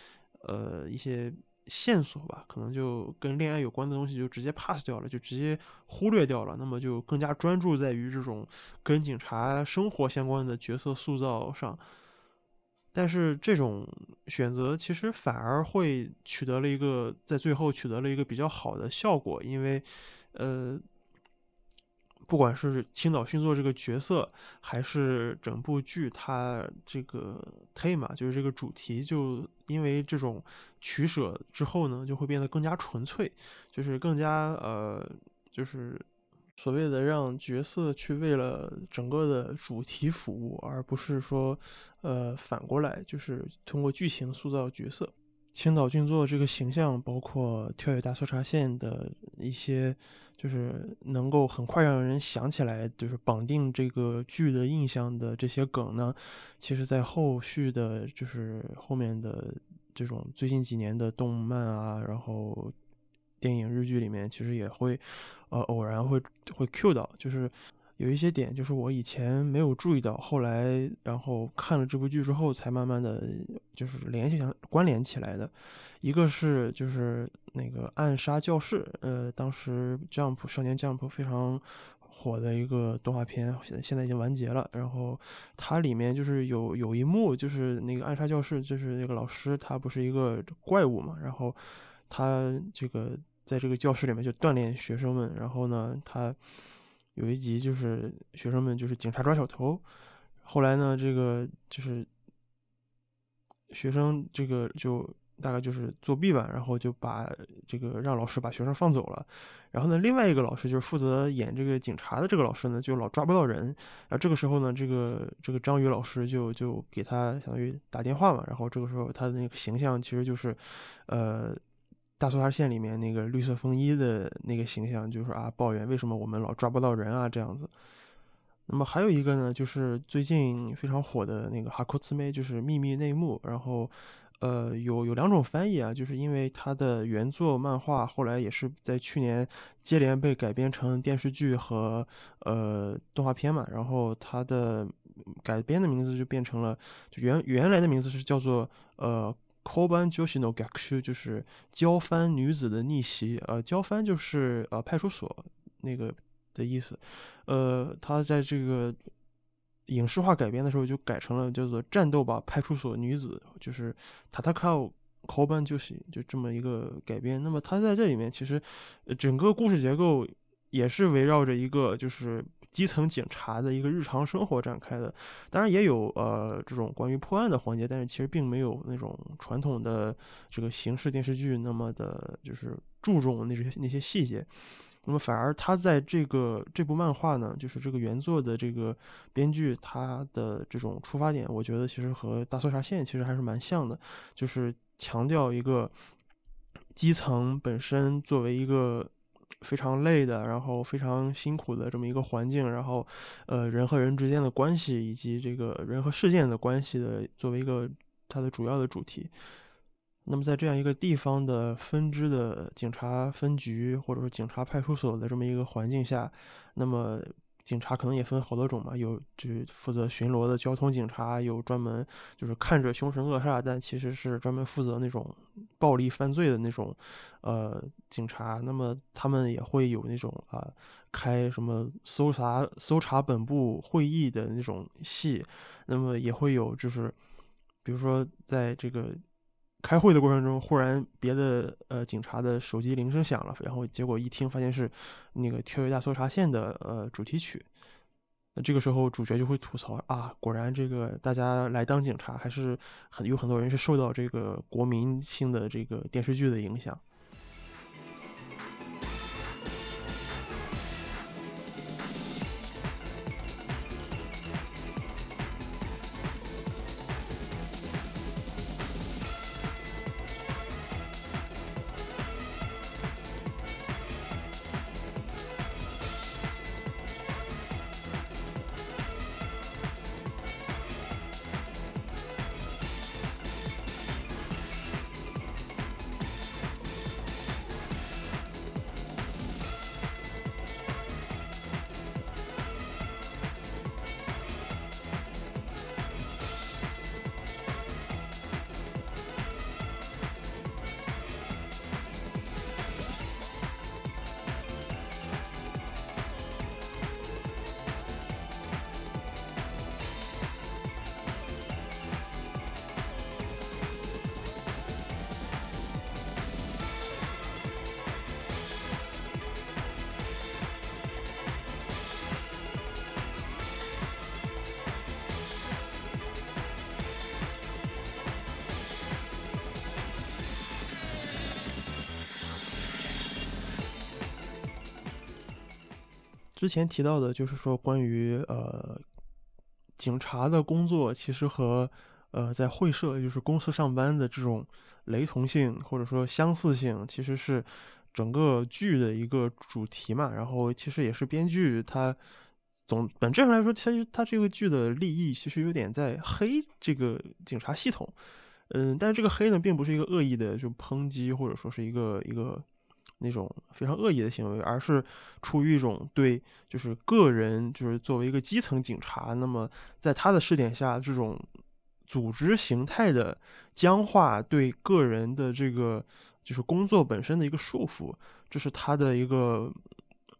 呃一些线索吧，可能就跟恋爱有关的东西，就直接 pass 掉了，就直接忽略掉了。那么就更加专注在于这种跟警察生活相关的角色塑造上。但是这种选择其实反而会取得了一个在最后取得了一个比较好的效果，因为，呃，不管是青岛勋作这个角色，还是整部剧它这个 theme 就是这个主题，就因为这种取舍之后呢，就会变得更加纯粹，就是更加呃，就是。所谓的让角色去为了整个的主题服务，而不是说，呃，反过来就是通过剧情塑造角色。青岛俊作这个形象，包括跳跃大搜查线的一些，就是能够很快让人想起来，就是绑定这个剧的印象的这些梗呢，其实在后续的，就是后面的这种最近几年的动漫啊，然后。电影日剧里面其实也会，呃，偶然会会 cue 到，就是有一些点就是我以前没有注意到，后来然后看了这部剧之后才慢慢的就是联系上关联起来的。一个是就是那个暗杀教室，呃，当时 Jump 少年 Jump 非常火的一个动画片，现现在已经完结了。然后它里面就是有有一幕，就是那个暗杀教室，就是那个老师他不是一个怪物嘛，然后他这个在这个教室里面就锻炼学生们，然后呢他。有一集就是学生们就是警察抓小偷，后来呢，这个就是学生这个就大概就是作弊吧，然后就把这个让老师把学生放走了，然后呢，另外一个老师就是负责演这个警察的这个老师呢，就老抓不到人，然后这个时候呢，这个这个张宇老师就就给他相当于打电话嘛，然后这个时候他的那个形象其实就是，呃。大搜查线里面那个绿色风衣的那个形象，就是啊，抱怨为什么我们老抓不到人啊这样子。那么还有一个呢，就是最近非常火的那个哈库兹梅，就是秘密内幕。然后，呃，有有两种翻译啊，就是因为它的原作漫画后来也是在去年接连被改编成电视剧和呃动画片嘛。然后它的改编的名字就变成了，就原原来的名字是叫做呃。Koban j o s h i n o Gakshu，就是交番女子的逆袭，呃，交番就是呃派出所那个的意思，呃，他在这个影视化改编的时候就改成了叫做战斗吧派出所女子，就是塔塔卡交班就是就这么一个改编。那么他在这里面其实整个故事结构也是围绕着一个就是。基层警察的一个日常生活展开的，当然也有呃这种关于破案的环节，但是其实并没有那种传统的这个刑事电视剧那么的，就是注重那些那些细节。那么反而他在这个这部漫画呢，就是这个原作的这个编剧他的这种出发点，我觉得其实和大搜查线其实还是蛮像的，就是强调一个基层本身作为一个。非常累的，然后非常辛苦的这么一个环境，然后，呃，人和人之间的关系，以及这个人和事件的关系的，作为一个它的主要的主题。那么，在这样一个地方的分支的警察分局，或者说警察派出所的这么一个环境下，那么。警察可能也分好多种嘛，有就是负责巡逻的交通警察，有专门就是看着凶神恶煞，但其实是专门负责那种暴力犯罪的那种呃警察。那么他们也会有那种啊开什么搜查搜查本部会议的那种戏，那么也会有就是比如说在这个。开会的过程中，忽然别的呃警察的手机铃声响了，然后结果一听发现是那个《跳跃大搜查线》的呃主题曲。那这个时候主角就会吐槽啊，果然这个大家来当警察，还是很有很多人是受到这个国民性的这个电视剧的影响。之前提到的，就是说关于呃警察的工作，其实和呃在会社，就是公司上班的这种雷同性或者说相似性，其实是整个剧的一个主题嘛。然后其实也是编剧他总本质上来说，其实他这个剧的立意其实有点在黑这个警察系统。嗯，但是这个黑呢，并不是一个恶意的就抨击，或者说是一个一个那种非常恶意的行为，而是出于一种对就是个人就是作为一个基层警察，那么在他的试点下，这种组织形态的僵化对个人的这个就是工作本身的一个束缚，这是他的一个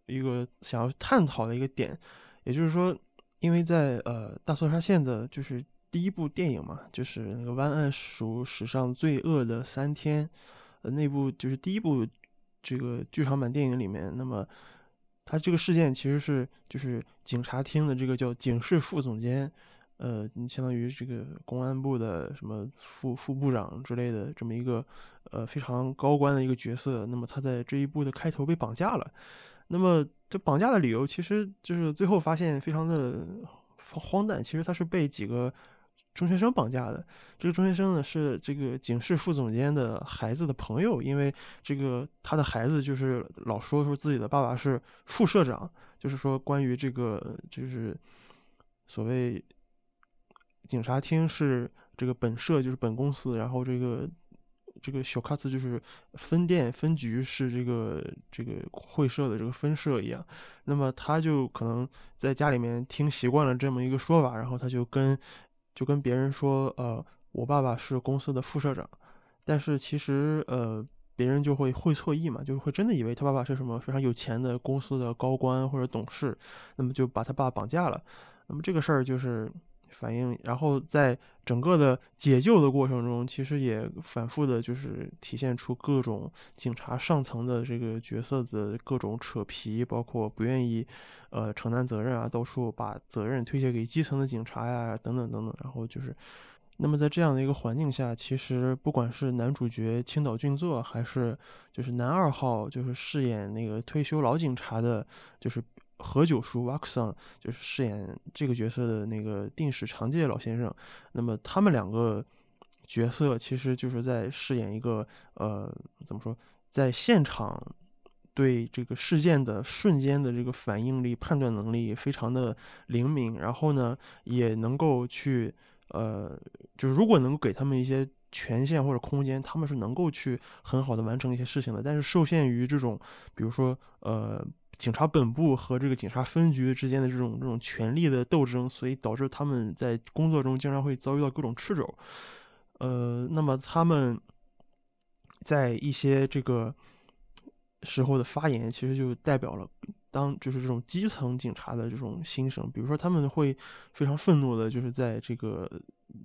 一个想要探讨的一个点。也就是说，因为在呃大搜查线的就是第一部电影嘛，就是那个湾岸署史上最恶的三天。呃那部就是第一部这个剧场版电影里面，那么他这个事件其实是就是警察厅的这个叫警视副总监，呃，你相当于这个公安部的什么副副部长之类的这么一个呃非常高官的一个角色。那么他在这一部的开头被绑架了，那么这绑架的理由其实就是最后发现非常的荒诞，其实他是被几个。中学生绑架的这个中学生呢，是这个警视副总监的孩子的朋友，因为这个他的孩子就是老说说自己的爸爸是副社长，就是说关于这个就是所谓警察厅是这个本社就是本公司，然后这个这个小卡斯就是分店分局是这个这个会社的这个分社一样，那么他就可能在家里面听习惯了这么一个说法，然后他就跟。就跟别人说，呃，我爸爸是公司的副社长，但是其实，呃，别人就会会错意嘛，就会真的以为他爸爸是什么非常有钱的公司的高官或者董事，那么就把他爸绑架了。那么这个事儿就是反映，然后在整个的解救的过程中，其实也反复的就是体现出各种警察上层的这个角色的各种扯皮，包括不愿意。呃，承担责任啊，到处把责任推卸给基层的警察呀，等等等等。然后就是，那么在这样的一个环境下，其实不管是男主角青岛俊作，还是就是男二号，就是饰演那个退休老警察的，就是何九叔 w a x o n，就是饰演这个角色的那个定史长介老先生。那么他们两个角色，其实就是在饰演一个呃，怎么说，在现场。对这个事件的瞬间的这个反应力、判断能力非常的灵敏，然后呢，也能够去，呃，就是如果能给他们一些权限或者空间，他们是能够去很好的完成一些事情的。但是受限于这种，比如说，呃，警察本部和这个警察分局之间的这种这种权力的斗争，所以导致他们在工作中经常会遭遇到各种掣肘。呃，那么他们在一些这个。时候的发言其实就代表了当就是这种基层警察的这种心声，比如说他们会非常愤怒的，就是在这个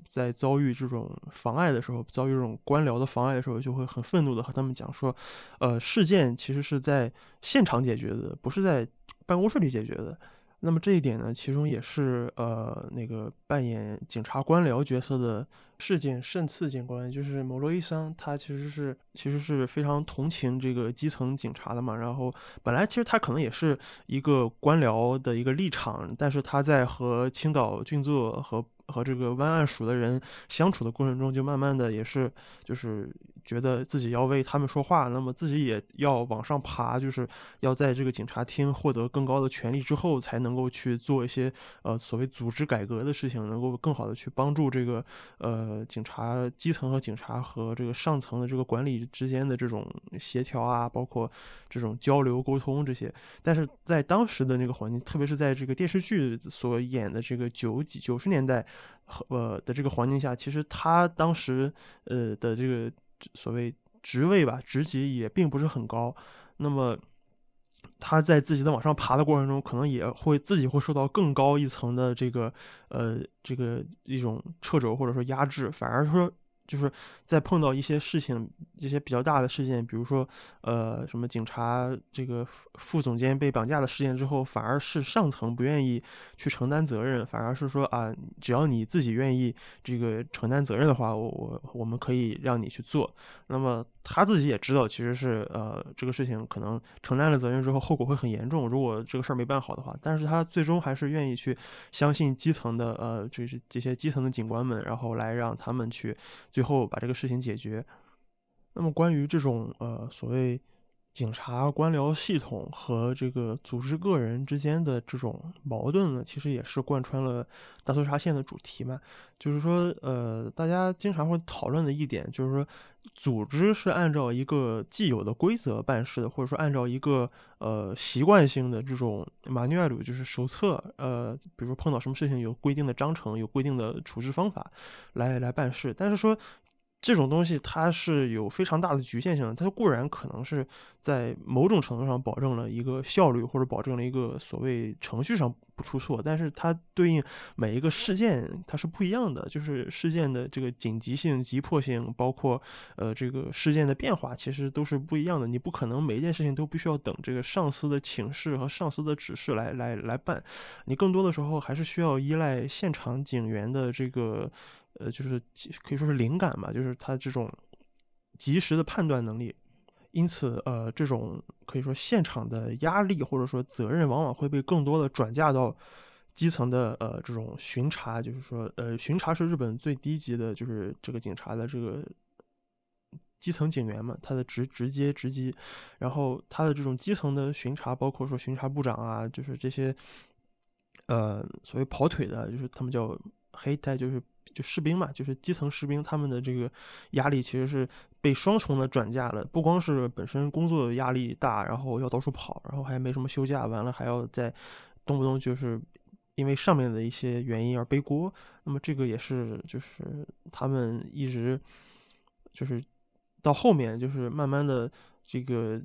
在遭遇这种妨碍的时候，遭遇这种官僚的妨碍的时候，就会很愤怒的和他们讲说，呃，事件其实是在现场解决的，不是在办公室里解决的。那么这一点呢，其中也是呃那个扮演警察官僚角色的事件胜次警官，就是某罗伊桑，他其实是其实是非常同情这个基层警察的嘛。然后本来其实他可能也是一个官僚的一个立场，但是他在和青岛俊作和和这个湾岸署的人相处的过程中，就慢慢的也是就是。觉得自己要为他们说话，那么自己也要往上爬，就是要在这个警察厅获得更高的权利之后，才能够去做一些呃所谓组织改革的事情，能够更好的去帮助这个呃警察基层和警察和这个上层的这个管理之间的这种协调啊，包括这种交流沟通这些。但是在当时的那个环境，特别是在这个电视剧所演的这个九几九十年代呃的这个环境下，其实他当时呃的这个。所谓职位吧，职级也并不是很高。那么他在自己的往上爬的过程中，可能也会自己会受到更高一层的这个呃这个一种掣肘或者说压制，反而说。就是在碰到一些事情，一些比较大的事件，比如说，呃，什么警察这个副总监被绑架的事件之后，反而是上层不愿意去承担责任，反而是说啊，只要你自己愿意这个承担责任的话，我我我们可以让你去做。那么他自己也知道，其实是呃这个事情可能承担了责任之后，后果会很严重。如果这个事儿没办好的话，但是他最终还是愿意去相信基层的呃，就是这些基层的警官们，然后来让他们去后把这个事情解决。那么关于这种呃所谓警察官僚系统和这个组织个人之间的这种矛盾呢，其实也是贯穿了大搜查线的主题嘛。就是说，呃，大家经常会讨论的一点，就是说，组织是按照一个既有的规则办事的，或者说按照一个呃习惯性的这种 manual，就是手册，呃，比如说碰到什么事情有规定的章程，有规定的处置方法来来办事。但是说。这种东西它是有非常大的局限性的，它固然可能是在某种程度上保证了一个效率，或者保证了一个所谓程序上不出错，但是它对应每一个事件它是不一样的，就是事件的这个紧急性、急迫性，包括呃这个事件的变化，其实都是不一样的。你不可能每一件事情都必须要等这个上司的请示和上司的指示来来来办，你更多的时候还是需要依赖现场警员的这个。呃，就是可以说是灵感吧，就是他这种及时的判断能力，因此，呃，这种可以说现场的压力或者说责任，往往会被更多的转嫁到基层的呃这种巡查，就是说，呃，巡查是日本最低级的，就是这个警察的这个基层警员嘛，他的直直接直击，然后他的这种基层的巡查，包括说巡查部长啊，就是这些，呃，所谓跑腿的，就是他们叫黑带，就是。就士兵嘛，就是基层士兵，他们的这个压力其实是被双重的转嫁了。不光是本身工作压力大，然后要到处跑，然后还没什么休假，完了还要再动不动就是因为上面的一些原因而背锅。那么这个也是，就是他们一直就是到后面，就是慢慢的这个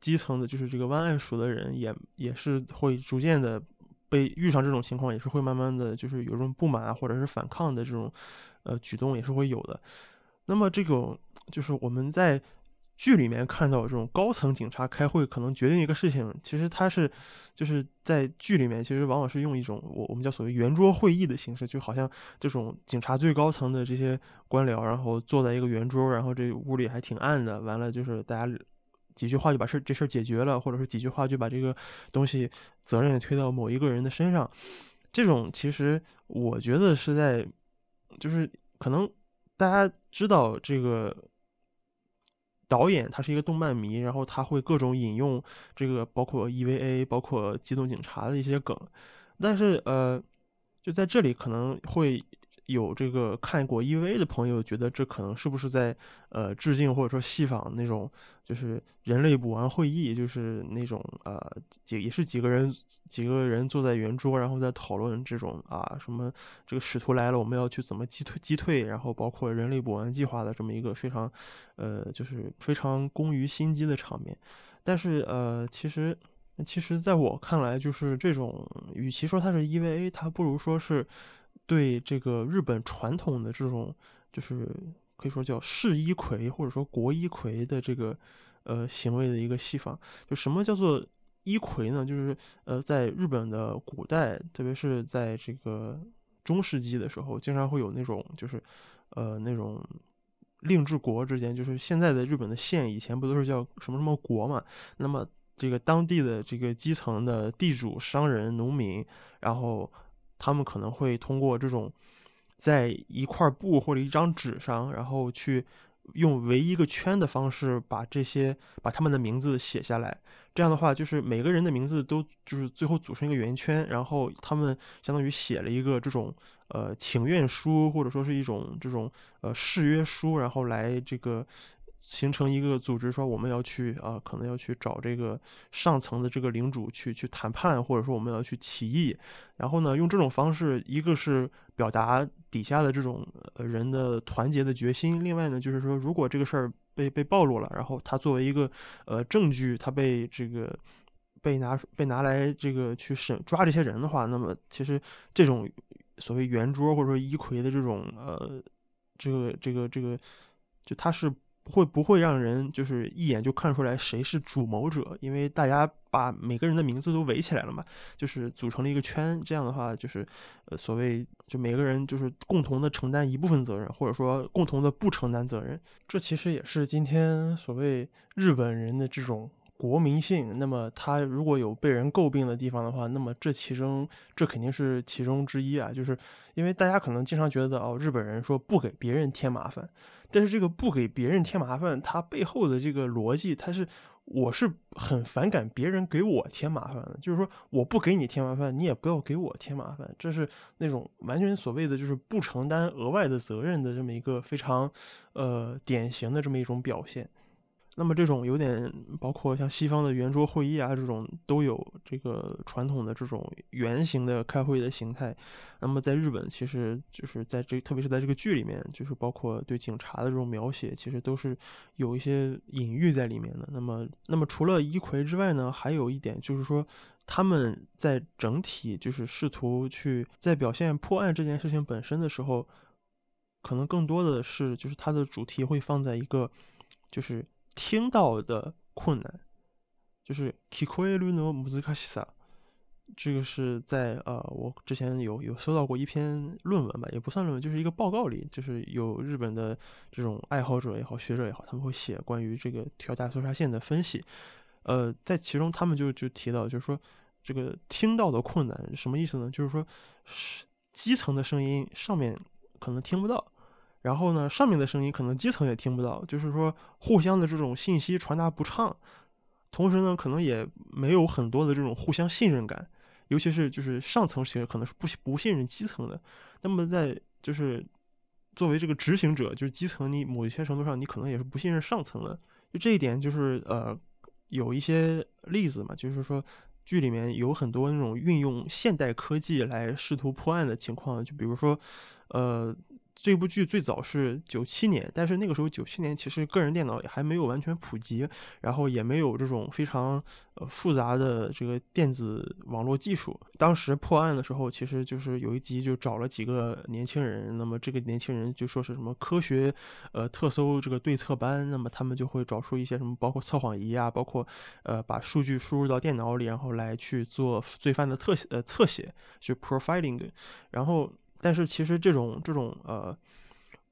基层的，就是这个湾岸署的人也也是会逐渐的。被遇上这种情况，也是会慢慢的就是有这种不满啊，或者是反抗的这种，呃，举动也是会有的。那么这种就是我们在剧里面看到这种高层警察开会，可能决定一个事情，其实他是就是在剧里面，其实往往是用一种我我们叫所谓圆桌会议的形式，就好像这种警察最高层的这些官僚，然后坐在一个圆桌，然后这屋里还挺暗的，完了就是大家。几句话就把事这事儿解决了，或者是几句话就把这个东西责任推到某一个人的身上，这种其实我觉得是在，就是可能大家知道这个导演他是一个动漫迷，然后他会各种引用这个包括 EVA、包括机动警察的一些梗，但是呃，就在这里可能会。有这个看过 EVA 的朋友觉得这可能是不是在呃致敬或者说戏仿那种就是人类补完会议，就是那种呃几也是几个人几个人坐在圆桌，然后在讨论这种啊什么这个使徒来了，我们要去怎么击退击退，然后包括人类补完计划的这么一个非常呃就是非常工于心机的场面。但是呃其实其实在我看来，就是这种与其说它是 EVA，它不如说是。对这个日本传统的这种，就是可以说叫市一魁或者说国一魁的这个呃行为的一个西方。就什么叫做一魁呢？就是呃，在日本的古代，特别是在这个中世纪的时候，经常会有那种就是呃那种令治国之间，就是现在的日本的县以前不都是叫什么什么国嘛？那么这个当地的这个基层的地主、商人、农民，然后。他们可能会通过这种，在一块布或者一张纸上，然后去用围一个圈的方式，把这些把他们的名字写下来。这样的话，就是每个人的名字都就是最后组成一个圆圈，然后他们相当于写了一个这种呃请愿书，或者说是一种这种呃誓约书，然后来这个。形成一个组织，说我们要去啊，可能要去找这个上层的这个领主去去谈判，或者说我们要去起义，然后呢，用这种方式，一个是表达底下的这种人的团结的决心，另外呢，就是说如果这个事儿被被暴露了，然后他作为一个呃证据，他被这个被拿被拿来这个去审抓这些人的话，那么其实这种所谓圆桌或者说一魁的这种呃这个这个这个，就他是。会不会让人就是一眼就看出来谁是主谋者？因为大家把每个人的名字都围起来了嘛，就是组成了一个圈。这样的话，就是呃，所谓就每个人就是共同的承担一部分责任，或者说共同的不承担责任。这其实也是今天所谓日本人的这种国民性。那么他如果有被人诟病的地方的话，那么这其中这肯定是其中之一啊。就是因为大家可能经常觉得哦，日本人说不给别人添麻烦。但是这个不给别人添麻烦，它背后的这个逻辑，它是我是很反感别人给我添麻烦的，就是说我不给你添麻烦，你也不要给我添麻烦，这是那种完全所谓的就是不承担额外的责任的这么一个非常呃典型的这么一种表现。那么这种有点包括像西方的圆桌会议啊，这种都有这个传统的这种圆形的开会的形态。那么在日本，其实就是在这，特别是在这个剧里面，就是包括对警察的这种描写，其实都是有一些隐喻在里面的。那么，那么除了一奎之外呢，还有一点就是说，他们在整体就是试图去在表现破案这件事情本身的时候，可能更多的是就是它的主题会放在一个就是。听到的困难，就是 kikoeru no muzukashisa，这个是在呃，我之前有有搜到过一篇论文吧，也不算论文，就是一个报告里，就是有日本的这种爱好者也好，学者也好，他们会写关于这个调大搜查线的分析。呃，在其中他们就就提到，就是说这个听到的困难什么意思呢？就是说是基层的声音上面可能听不到。然后呢，上面的声音可能基层也听不到，就是说互相的这种信息传达不畅，同时呢，可能也没有很多的这种互相信任感，尤其是就是上层其实可能是不不信任基层的。那么在就是作为这个执行者，就是基层，你某一些程度上你可能也是不信任上层的。就这一点，就是呃有一些例子嘛，就是说剧里面有很多那种运用现代科技来试图破案的情况，就比如说呃。这部剧最早是九七年，但是那个时候九七年其实个人电脑也还没有完全普及，然后也没有这种非常呃复杂的这个电子网络技术。当时破案的时候，其实就是有一集就找了几个年轻人，那么这个年轻人就说是什么科学呃特搜这个对策班，那么他们就会找出一些什么包括测谎仪啊，包括呃把数据输入到电脑里，然后来去做罪犯的特写呃侧写，就 profiling，然后。但是其实这种这种呃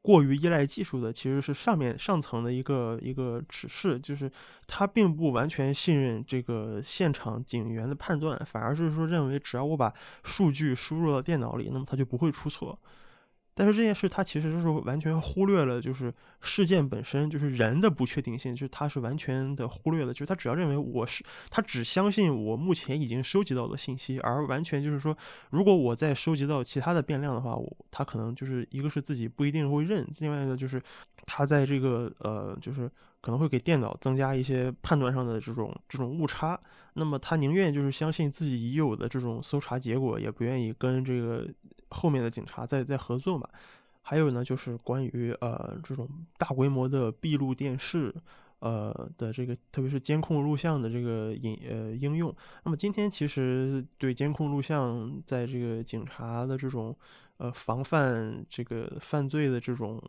过于依赖技术的，其实是上面上层的一个一个指示，就是他并不完全信任这个现场警员的判断，反而就是说认为只要我把数据输入到电脑里，那么他就不会出错。但是这件事，他其实就是完全忽略了，就是事件本身就是人的不确定性，就是他是完全的忽略了，就是他只要认为我是，他只相信我目前已经收集到的信息，而完全就是说，如果我再收集到其他的变量的话，我他可能就是一个是自己不一定会认，另外一个就是他在这个呃，就是可能会给电脑增加一些判断上的这种这种误差，那么他宁愿就是相信自己已有的这种搜查结果，也不愿意跟这个。后面的警察在在合作嘛，还有呢，就是关于呃这种大规模的闭路电视，呃的这个，特别是监控录像的这个引呃应用。那么今天其实对监控录像在这个警察的这种呃防范这个犯罪的这种。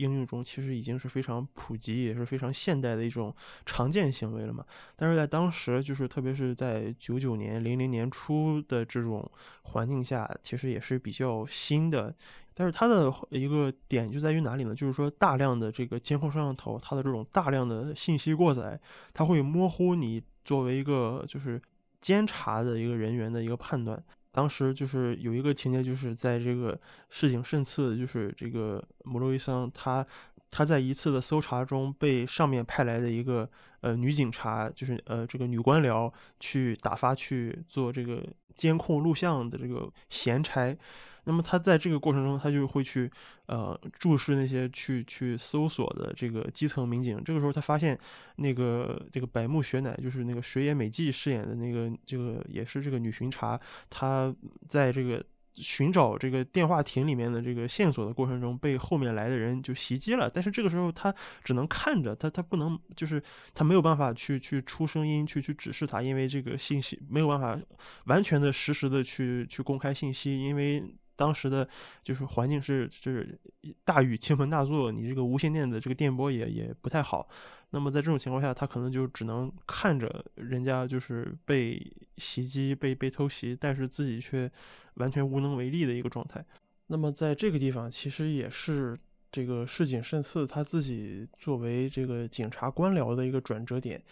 应用中其实已经是非常普及，也是非常现代的一种常见行为了嘛。但是在当时，就是特别是在九九年、零零年初的这种环境下，其实也是比较新的。但是它的一个点就在于哪里呢？就是说，大量的这个监控摄像头，它的这种大量的信息过载，它会模糊你作为一个就是监察的一个人员的一个判断。当时就是有一个情节，就是在这个市井甚次，就是这个摩洛伊桑，他他在一次的搜查中被上面派来的一个呃女警察，就是呃这个女官僚去打发去做这个监控录像的这个闲差。那么他在这个过程中，他就会去，呃，注视那些去去搜索的这个基层民警。这个时候，他发现那个这个百木雪乃，就是那个水野美纪饰演的那个这个也是这个女巡查，她在这个寻找这个电话亭里面的这个线索的过程中，被后面来的人就袭击了。但是这个时候，他只能看着，他他不能，就是他没有办法去去出声音去去指示他，因为这个信息没有办法完全的实时的去去公开信息，因为。当时的就是环境是就是大雨倾盆大作，你这个无线电的这个电波也也不太好。那么在这种情况下，他可能就只能看着人家就是被袭击、被被偷袭，但是自己却完全无能为力的一个状态。那么在这个地方，其实也是这个市井慎次他自己作为这个警察官僚的一个转折点。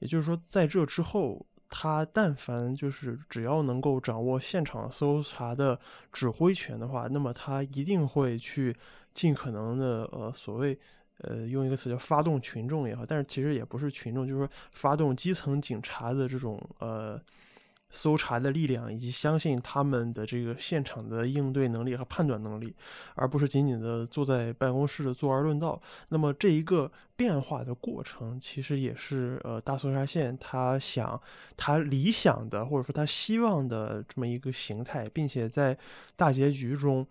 也就是说，在这之后。他但凡就是只要能够掌握现场搜查的指挥权的话，那么他一定会去尽可能的呃所谓呃，用一个词叫发动群众也好，但是其实也不是群众，就是说发动基层警察的这种呃。搜查的力量，以及相信他们的这个现场的应对能力和判断能力，而不是仅仅的坐在办公室的坐而论道。那么这一个变化的过程，其实也是呃大搜查线他想他理想的或者说他希望的这么一个形态，并且在大结局中。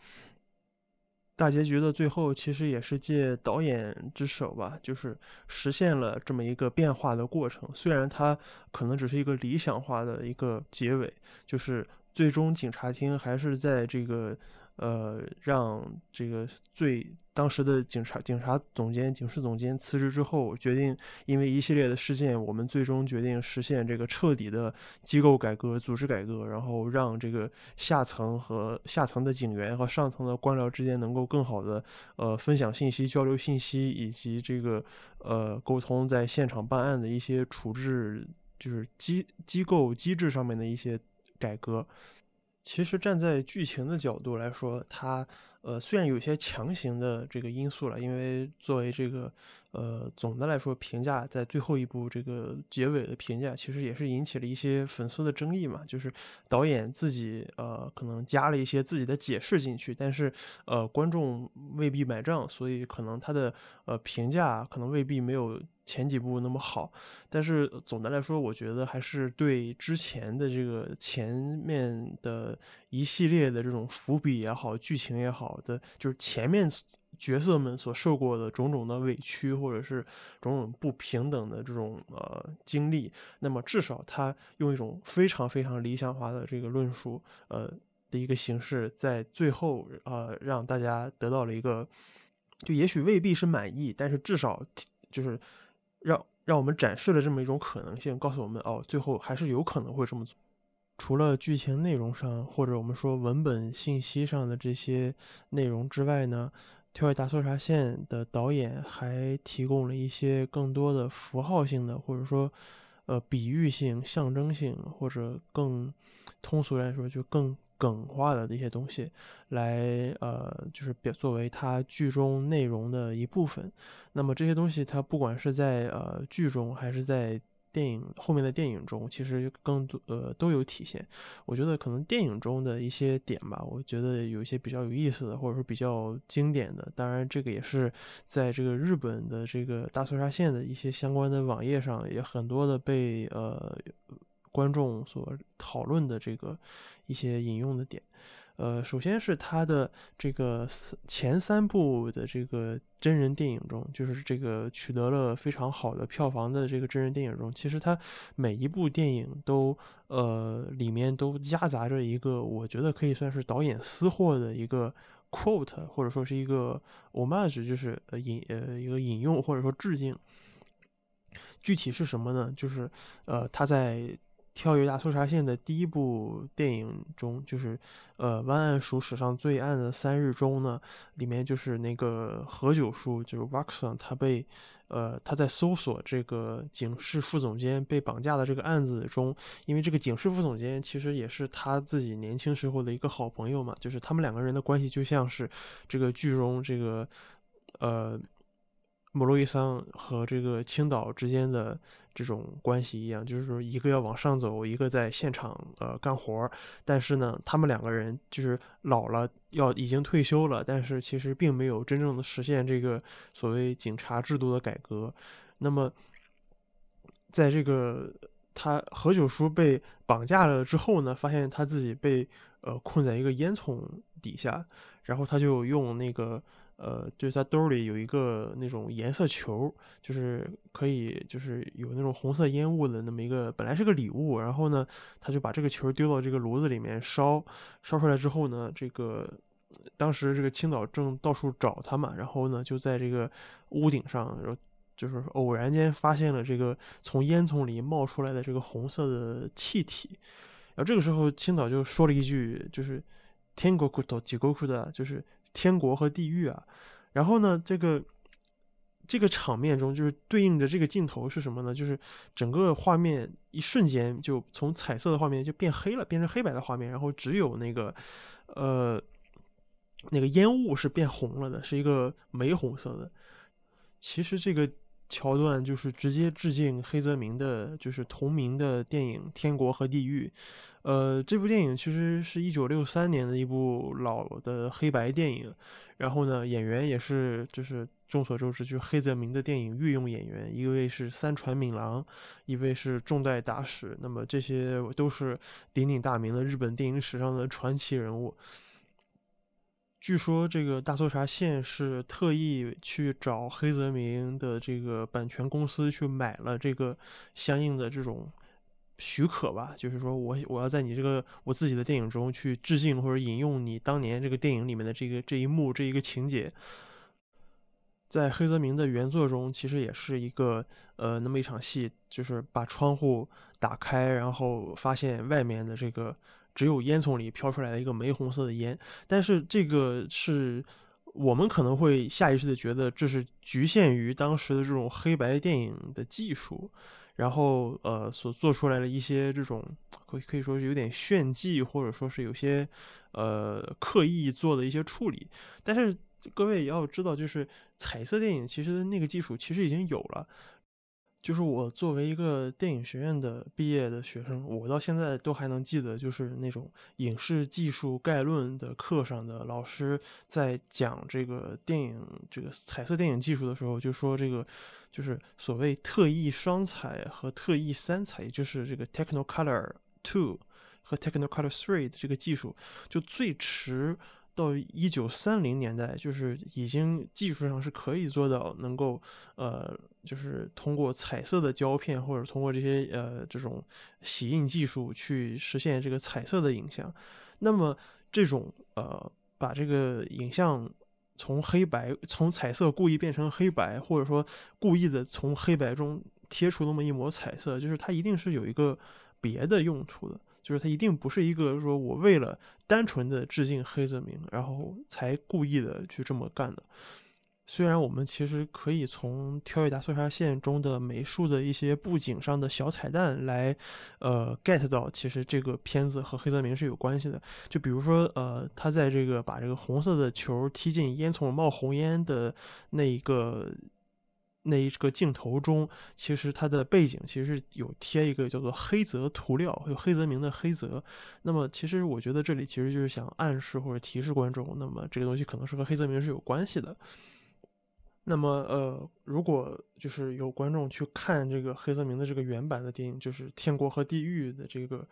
大结局的最后，其实也是借导演之手吧，就是实现了这么一个变化的过程。虽然它可能只是一个理想化的一个结尾，就是最终警察厅还是在这个。呃，让这个最当时的警察、警察总监、警视总监辞职之后，决定因为一系列的事件，我们最终决定实现这个彻底的机构改革、组织改革，然后让这个下层和下层的警员和上层的官僚之间能够更好的呃分享信息、交流信息，以及这个呃沟通在现场办案的一些处置，就是机机构机制上面的一些改革。其实站在剧情的角度来说，它呃虽然有些强行的这个因素了，因为作为这个呃总的来说评价在最后一部这个结尾的评价，其实也是引起了一些粉丝的争议嘛，就是导演自己呃可能加了一些自己的解释进去，但是呃观众未必买账，所以可能他的呃评价可能未必没有。前几部那么好，但是总的来说，我觉得还是对之前的这个前面的一系列的这种伏笔也好，剧情也好的，就是前面角色们所受过的种种的委屈，或者是种种不平等的这种呃经历，那么至少他用一种非常非常理想化的这个论述，呃的一个形式，在最后呃让大家得到了一个，就也许未必是满意，但是至少就是。让让我们展示了这么一种可能性，告诉我们哦，最后还是有可能会这么做。除了剧情内容上，或者我们说文本信息上的这些内容之外呢，《跳跃大搜查线》的导演还提供了一些更多的符号性的，或者说呃比喻性、象征性，或者更通俗来说就更。梗化的这些东西，来呃，就是表作为它剧中内容的一部分。那么这些东西，它不管是在呃剧中，还是在电影后面的电影中，其实更多呃都有体现。我觉得可能电影中的一些点吧，我觉得有一些比较有意思的，或者说比较经典的。当然，这个也是在这个日本的这个大搜查线的一些相关的网页上，也很多的被呃。观众所讨论的这个一些引用的点，呃，首先是他的这个前三部的这个真人电影中，就是这个取得了非常好的票房的这个真人电影中，其实他每一部电影都呃里面都夹杂着一个我觉得可以算是导演私货的一个 quote，或者说是一个 homage，就是呃引呃一个引用或者说致敬。具体是什么呢？就是呃他在。跳跃大搜查线的第一部电影中，就是呃，湾岸署史上最暗的三日中呢，里面就是那个何九叔，就是 Waxon，他被呃他在搜索这个警视副总监被绑架的这个案子中，因为这个警视副总监其实也是他自己年轻时候的一个好朋友嘛，就是他们两个人的关系就像是这个剧中这个呃。莫洛伊桑和这个青岛之间的这种关系一样，就是说一个要往上走，一个在现场呃干活儿但是呢，他们两个人就是老了，要已经退休了，但是其实并没有真正的实现这个所谓警察制度的改革。那么，在这个他何九叔被绑架了之后呢，发现他自己被呃困在一个烟囱底下，然后他就用那个。呃，就是他兜里有一个那种颜色球，就是可以，就是有那种红色烟雾的那么一个，本来是个礼物。然后呢，他就把这个球丢到这个炉子里面烧，烧出来之后呢，这个当时这个青岛正到处找他嘛，然后呢，就在这个屋顶上，然后就是偶然间发现了这个从烟囱里冒出来的这个红色的气体。然后这个时候，青岛就说了一句，就是“天国苦头，地国苦的”，就是。天国和地狱啊，然后呢，这个这个场面中就是对应着这个镜头是什么呢？就是整个画面一瞬间就从彩色的画面就变黑了，变成黑白的画面，然后只有那个呃那个烟雾是变红了的，是一个玫红色的。其实这个桥段就是直接致敬黑泽明的，就是同名的电影《天国和地狱》。呃，这部电影其实是一九六三年的一部老的黑白电影，然后呢，演员也是就是众所周知，就是黑泽明的电影御用演员，一位是三船敏郎，一位是重代大使，那么这些都是鼎鼎大名的日本电影史上的传奇人物。据说这个大搜查线是特意去找黑泽明的这个版权公司去买了这个相应的这种。许可吧，就是说我我要在你这个我自己的电影中去致敬或者引用你当年这个电影里面的这个这一幕这一个情节，在黑泽明的原作中，其实也是一个呃那么一场戏，就是把窗户打开，然后发现外面的这个只有烟囱里飘出来的一个玫红色的烟，但是这个是我们可能会下意识的觉得这是局限于当时的这种黑白电影的技术。然后，呃，所做出来的一些这种，可可以说是有点炫技，或者说是有些，呃，刻意做的一些处理。但是各位也要知道，就是彩色电影其实那个技术其实已经有了。就是我作为一个电影学院的毕业的学生，我到现在都还能记得，就是那种影视技术概论的课上的老师在讲这个电影这个彩色电影技术的时候，就说这个就是所谓特异双彩和特异三彩，也就是这个 Technicolor Two 和 Technicolor Three 的这个技术，就最迟。到一九三零年代，就是已经技术上是可以做到能够，呃，就是通过彩色的胶片或者通过这些呃这种洗印技术去实现这个彩色的影像。那么这种呃把这个影像从黑白从彩色故意变成黑白，或者说故意的从黑白中贴出那么一抹彩色，就是它一定是有一个别的用途的。就是它一定不是一个说我为了单纯的致敬黑泽明，然后才故意的去这么干的。虽然我们其实可以从《跳跃大搜查线》中的美术的一些布景上的小彩蛋来，呃，get 到其实这个片子和黑泽明是有关系的。就比如说，呃，他在这个把这个红色的球踢进烟囱冒红烟的那一个。那一个镜头中，其实它的背景其实有贴一个叫做黑泽涂料，有黑泽明的黑泽。那么，其实我觉得这里其实就是想暗示或者提示观众，那么这个东西可能是和黑泽明是有关系的。那么，呃，如果就是有观众去看这个黑泽明的这个原版的电影，就是《天国和地狱》的这个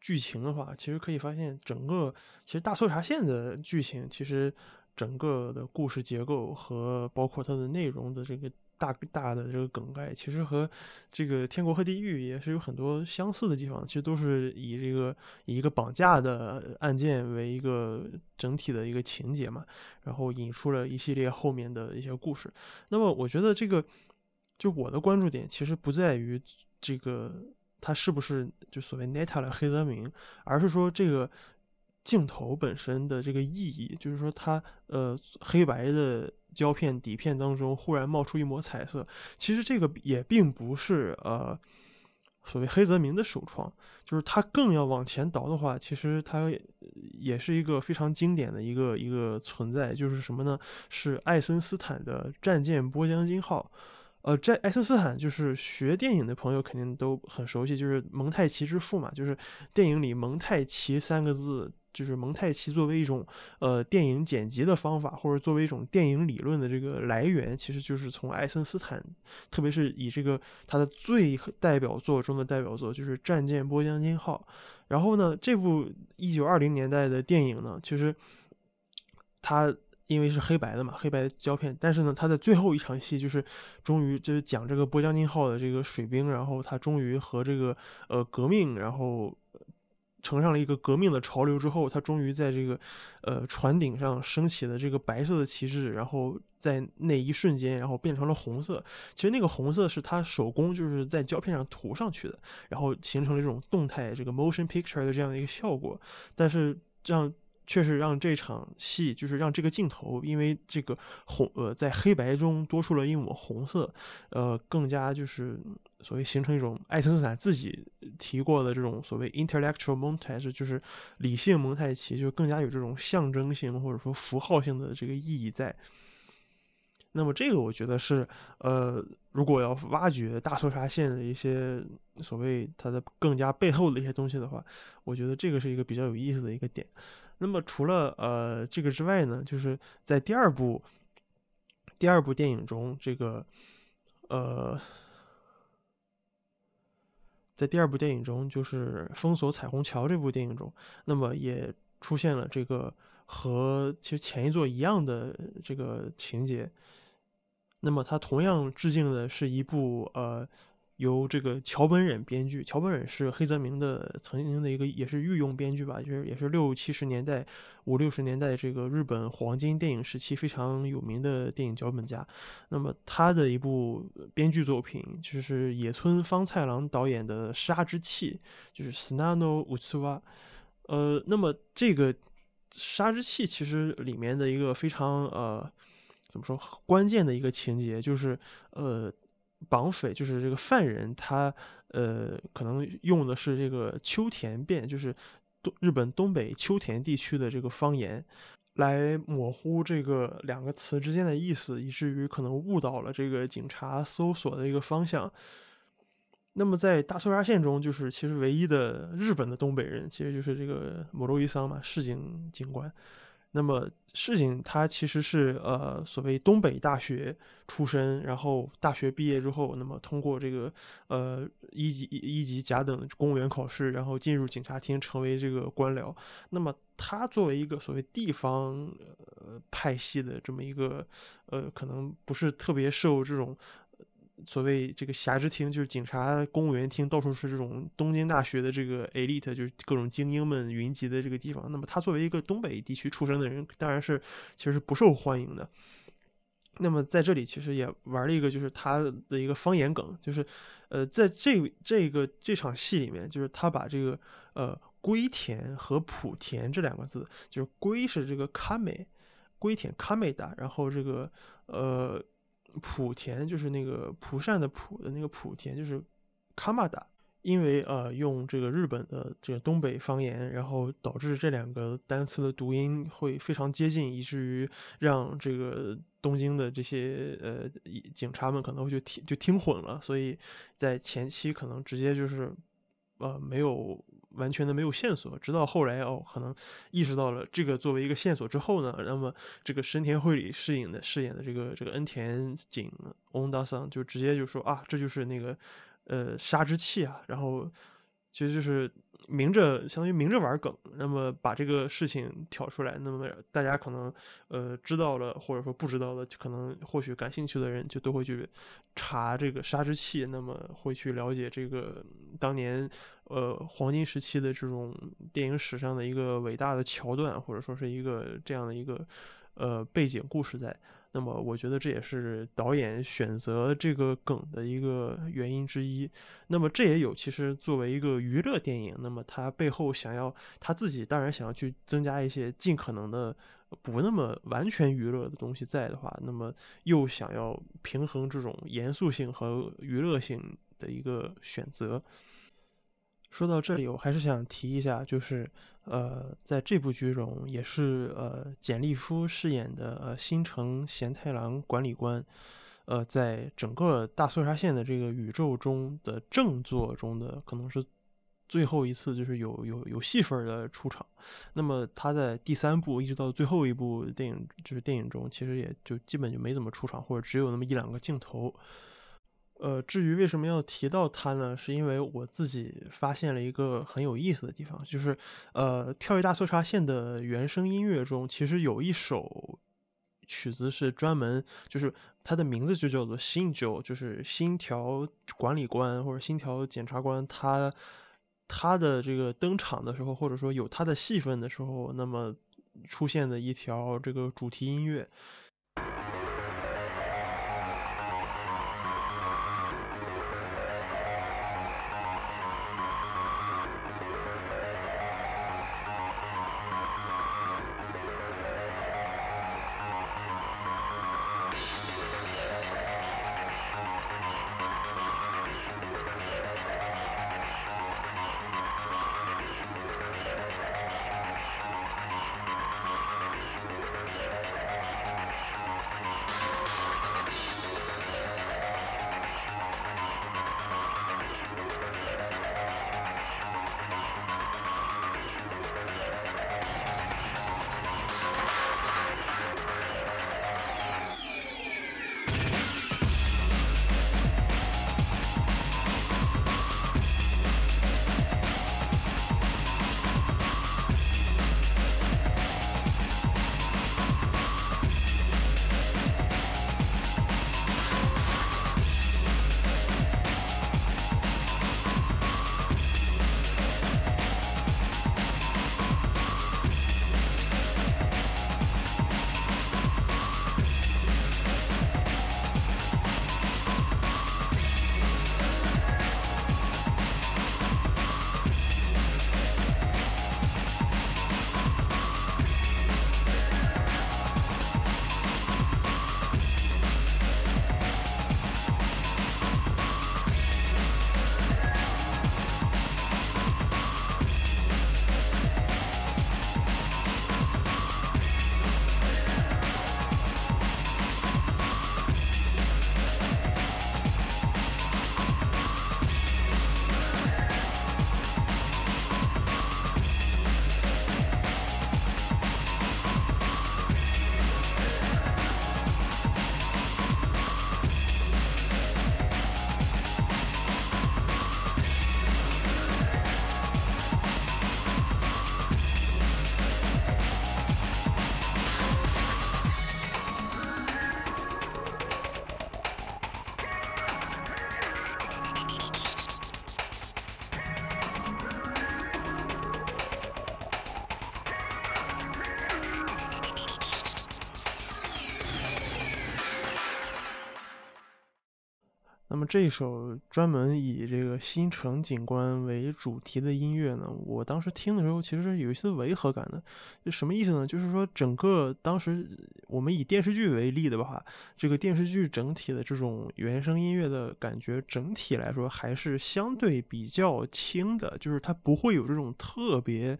剧情的话，其实可以发现，整个其实大搜查线的剧情，其实整个的故事结构和包括它的内容的这个。大大的这个梗概，其实和这个《天国和地狱》也是有很多相似的地方。其实都是以这个以一个绑架的案件为一个整体的一个情节嘛，然后引出了一系列后面的一些故事。那么，我觉得这个就我的关注点其实不在于这个他是不是就所谓 Neta 的黑泽明，而是说这个镜头本身的这个意义，就是说它呃黑白的。胶片底片当中忽然冒出一抹彩色，其实这个也并不是呃所谓黑泽明的首创，就是他更要往前倒的话，其实他也是一个非常经典的一个一个存在，就是什么呢？是爱森斯坦的战舰波江金号。呃，在爱森斯坦就是学电影的朋友肯定都很熟悉，就是蒙太奇之父嘛，就是电影里蒙太奇三个字。就是蒙太奇作为一种呃电影剪辑的方法，或者作为一种电影理论的这个来源，其实就是从爱森斯坦，特别是以这个他的最代表作中的代表作就是《战舰波江金号》。然后呢，这部一九二零年代的电影呢，其实它因为是黑白的嘛，黑白胶片，但是呢，它的最后一场戏就是终于就是讲这个波江金号的这个水兵，然后他终于和这个呃革命，然后。乘上了一个革命的潮流之后，他终于在这个，呃，船顶上升起了这个白色的旗帜，然后在那一瞬间，然后变成了红色。其实那个红色是他手工就是在胶片上涂上去的，然后形成了这种动态这个 motion picture 的这样的一个效果。但是这样。确实让这场戏，就是让这个镜头，因为这个红呃，在黑白中多出了一抹红色，呃，更加就是所谓形成一种爱森斯坦自己提过的这种所谓 intellectual montage，就是理性蒙太奇，就更加有这种象征性或者说符号性的这个意义在。那么这个我觉得是，呃，如果要挖掘大搜查线的一些所谓它的更加背后的一些东西的话，我觉得这个是一个比较有意思的一个点。那么除了呃这个之外呢，就是在第二部第二部电影中，这个呃，在第二部电影中，就是《封锁彩虹桥》这部电影中，那么也出现了这个和其实前一座一样的这个情节。那么它同样致敬的是一部呃，由这个桥本忍编剧，桥本忍是黑泽明的曾经的一个也是御用编剧吧，就是也是六七十年代五六十年代这个日本黄金电影时期非常有名的电影脚本家。那么他的一部编剧作品就是野村芳太郎导演的《杀之气》，就是《Snano Utsuwa》。呃，那么这个《杀之气》其实里面的一个非常呃。怎么说？关键的一个情节就是，呃，绑匪就是这个犯人，他呃可能用的是这个秋田变，就是东日本东北秋田地区的这个方言，来模糊这个两个词之间的意思，以至于可能误导了这个警察搜索的一个方向。那么在大搜查线中，就是其实唯一的日本的东北人，其实就是这个摩洛伊桑嘛，市警警官。那么事情他其实是呃所谓东北大学出身，然后大学毕业之后，那么通过这个呃一级一级甲等公务员考试，然后进入警察厅成为这个官僚。那么他作为一个所谓地方呃派系的这么一个呃，可能不是特别受这种。所谓这个辖之厅，就是警察公务员厅，到处是这种东京大学的这个 elite，就是各种精英们云集的这个地方。那么他作为一个东北地区出生的人，当然是其实是不受欢迎的。那么在这里其实也玩了一个，就是他的一个方言梗，就是呃，在这这个这场戏里面，就是他把这个呃龟田和莆田这两个字，就是龟是这个卡美，龟田卡美达，然后这个呃。莆田就是那个蒲扇的蒲的那个莆田，就是卡马达，因为呃用这个日本的这个东北方言，然后导致这两个单词的读音会非常接近，以至于让这个东京的这些呃警察们可能会就听就听混了，所以在前期可能直接就是呃没有。完全的没有线索，直到后来哦，可能意识到了这个作为一个线索之后呢，那么这个深田惠里饰演的饰演的这个这个恩田景翁大桑就直接就说啊，这就是那个呃杀之气啊，然后其实就是明着相当于明着玩梗，那么把这个事情挑出来，那么大家可能呃知道了或者说不知道的，可能或许感兴趣的人就都会去查这个杀之气，那么会去了解这个当年。呃，黄金时期的这种电影史上的一个伟大的桥段，或者说是一个这样的一个呃背景故事在。那么，我觉得这也是导演选择这个梗的一个原因之一。那么，这也有其实作为一个娱乐电影，那么他背后想要他自己当然想要去增加一些尽可能的不那么完全娱乐的东西在的话，那么又想要平衡这种严肃性和娱乐性的一个选择。说到这里，我还是想提一下，就是，呃，在这部剧中，也是呃，简立夫饰演的呃新城贤太郎管理官，呃，在整个大搜查线的这个宇宙中的正作中的，可能是最后一次，就是有有有戏份的出场。那么他在第三部一直到最后一部电影，就是电影中，其实也就基本就没怎么出场，或者只有那么一两个镜头。呃，至于为什么要提到他呢？是因为我自己发现了一个很有意思的地方，就是，呃，《跳跃大搜查线》的原声音乐中，其实有一首曲子是专门，就是它的名字就叫做“新九”，就是新条管理官或者新条检察官，他他的这个登场的时候，或者说有他的戏份的时候，那么出现的一条这个主题音乐。这首专门以这个新城景观为主题的音乐呢，我当时听的时候其实有一些违和感的。就什么意思呢？就是说整个当时我们以电视剧为例的话，这个电视剧整体的这种原声音乐的感觉，整体来说还是相对比较轻的，就是它不会有这种特别。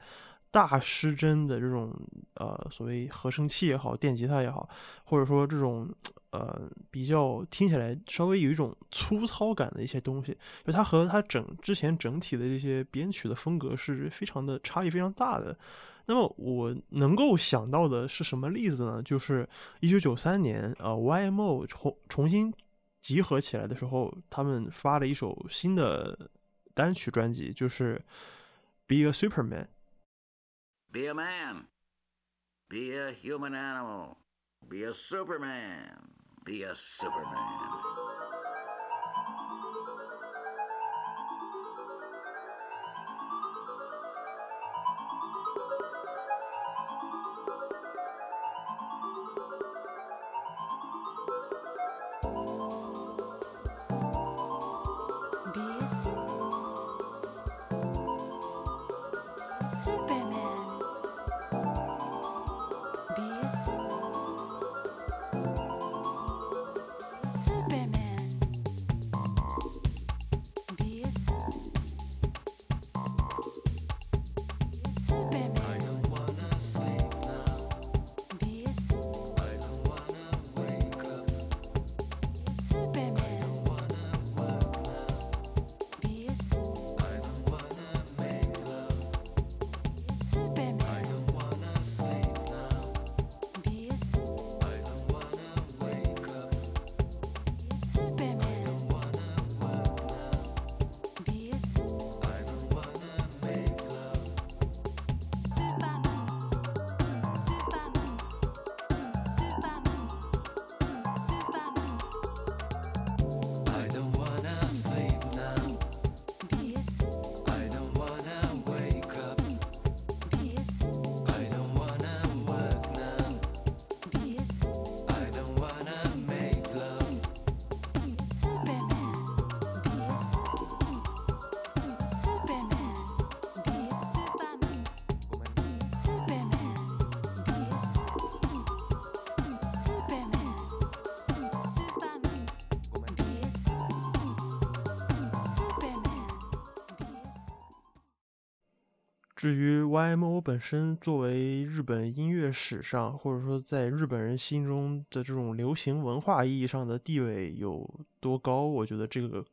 大失真的这种呃所谓合成器也好，电吉他也好，或者说这种呃比较听起来稍微有一种粗糙感的一些东西，就它和它整之前整体的这些编曲的风格是非常的差异非常大的。那么我能够想到的是什么例子呢？就是一九九三年呃 YMO 重重新集合起来的时候，他们发了一首新的单曲专辑，就是 Be a Superman。Be a man. Be a human animal. Be a superman. Be a superman. 至于 YMO 本身作为日本音乐史上，或者说在日本人心中的这种流行文化意义上的地位有多高，我觉得这个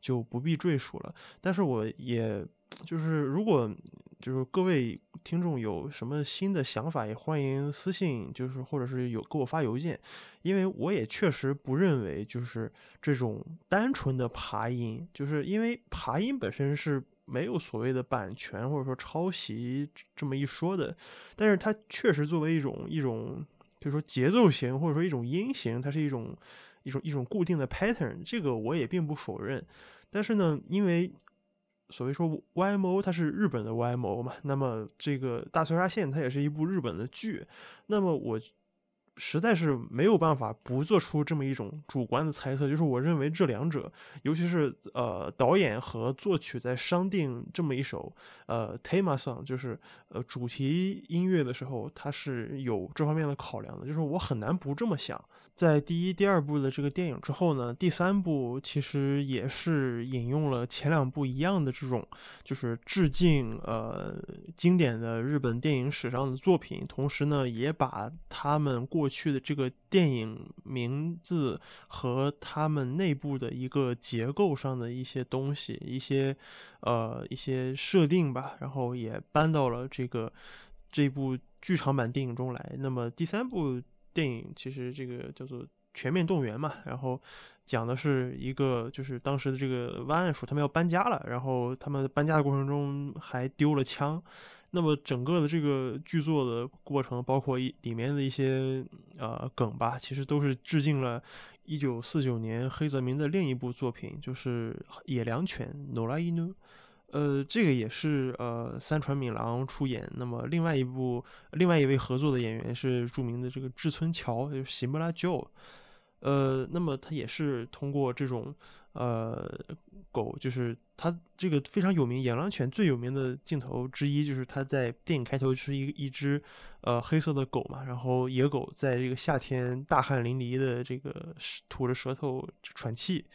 就不必赘述了。但是我也就是如果就是各位听众有什么新的想法，也欢迎私信，就是或者是有给我发邮件，因为我也确实不认为就是这种单纯的爬音，就是因为爬音本身是。没有所谓的版权或者说抄袭这么一说的，但是它确实作为一种一种，就是说节奏型或者说一种音型，它是一种一种一种固定的 pattern，这个我也并不否认。但是呢，因为所谓说 YMO 它是日本的 YMO 嘛，那么这个大搜杀线它也是一部日本的剧，那么我。实在是没有办法不做出这么一种主观的猜测，就是我认为这两者，尤其是呃导演和作曲在商定这么一首呃 theme song，就是呃主题音乐的时候，他是有这方面的考量的，就是我很难不这么想。在第一、第二部的这个电影之后呢，第三部其实也是引用了前两部一样的这种，就是致敬呃经典的日本电影史上的作品，同时呢也把他们过过去的这个电影名字和他们内部的一个结构上的一些东西、一些呃一些设定吧，然后也搬到了这个这部剧场版电影中来。那么第三部。电影其实这个叫做全面动员嘛，然后讲的是一个就是当时的这个湾岸署他们要搬家了，然后他们搬家的过程中还丢了枪，那么整个的这个剧作的过程，包括一里面的一些呃梗吧，其实都是致敬了一九四九年黑泽明的另一部作品，就是《野良犬》诺拉伊努。呃，这个也是呃三船敏郎出演。那么另外一部，另外一位合作的演员是著名的这个志村桥，就是喜木拉久。呃，那么他也是通过这种呃，狗就是它这个非常有名，野狼犬最有名的镜头之一，就是它在电影开头是一一只呃黑色的狗嘛，然后野狗在这个夏天大汗淋漓的这个吐着舌头喘气，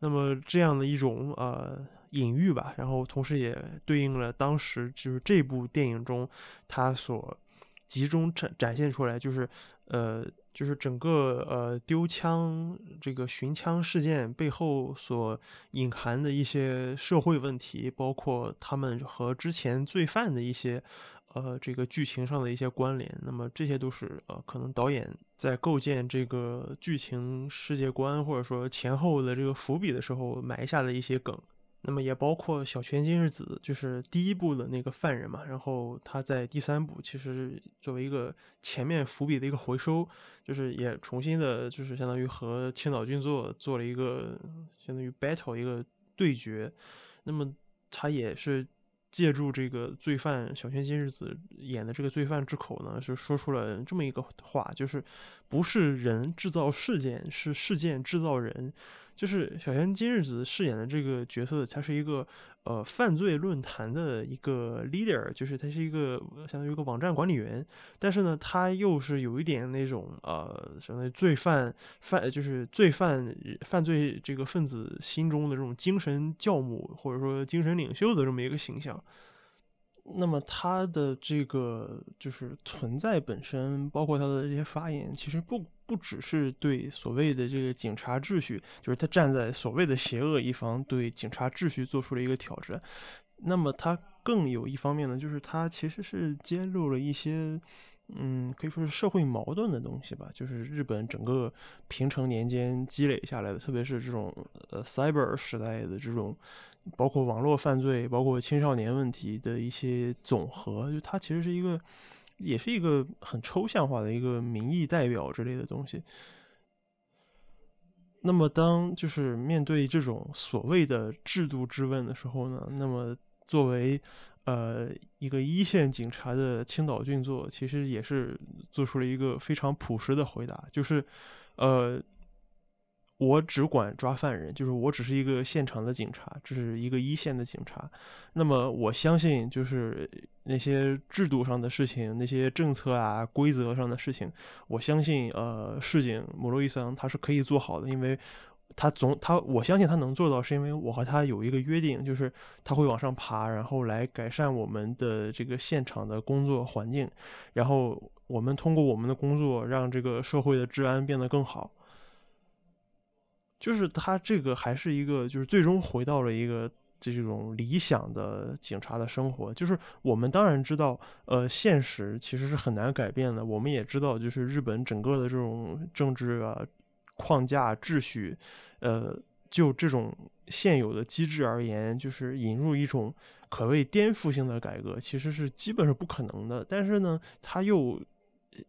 那么这样的一种呃隐喻吧，然后同时也对应了当时就是这部电影中它所集中展展现出来，就是呃。就是整个呃丢枪这个寻枪事件背后所隐含的一些社会问题，包括他们和之前罪犯的一些呃这个剧情上的一些关联，那么这些都是呃可能导演在构建这个剧情世界观或者说前后的这个伏笔的时候埋下的一些梗。那么也包括小泉今日子，就是第一部的那个犯人嘛。然后他在第三部其实作为一个前面伏笔的一个回收，就是也重新的，就是相当于和青岛俊作做了一个相当于 battle 一个对决。那么他也是借助这个罪犯小泉今日子演的这个罪犯之口呢，是说出了这么一个话，就是不是人制造事件，是事件制造人。就是小泉今日子饰演的这个角色，他是一个呃犯罪论坛的一个 leader，就是他是一个相当于一个网站管理员，但是呢，他又是有一点那种呃相当于罪犯犯就是罪犯犯罪这个分子心中的这种精神教母或者说精神领袖的这么一个形象。那么他的这个就是存在本身，包括他的这些发言，其实不不只是对所谓的这个警察秩序，就是他站在所谓的邪恶一方，对警察秩序做出了一个挑战。那么他更有一方面呢，就是他其实是揭露了一些，嗯，可以说是社会矛盾的东西吧，就是日本整个平成年间积累下来的，特别是这种呃 cyber 时代的这种。包括网络犯罪，包括青少年问题的一些总和，就它其实是一个，也是一个很抽象化的一个民意代表之类的东西。那么，当就是面对这种所谓的制度质问的时候呢，那么作为呃一个一线警察的青岛俊作，其实也是做出了一个非常朴实的回答，就是呃。我只管抓犯人，就是我只是一个现场的警察，这是一个一线的警察。那么我相信，就是那些制度上的事情，那些政策啊、规则上的事情，我相信，呃，市警姆洛伊桑他是可以做好的，因为他总他我相信他能做到，是因为我和他有一个约定，就是他会往上爬，然后来改善我们的这个现场的工作环境，然后我们通过我们的工作让这个社会的治安变得更好。就是他这个还是一个，就是最终回到了一个这种理想的警察的生活。就是我们当然知道，呃，现实其实是很难改变的。我们也知道，就是日本整个的这种政治啊框架秩序，呃，就这种现有的机制而言，就是引入一种可谓颠覆性的改革，其实是基本是不可能的。但是呢，他又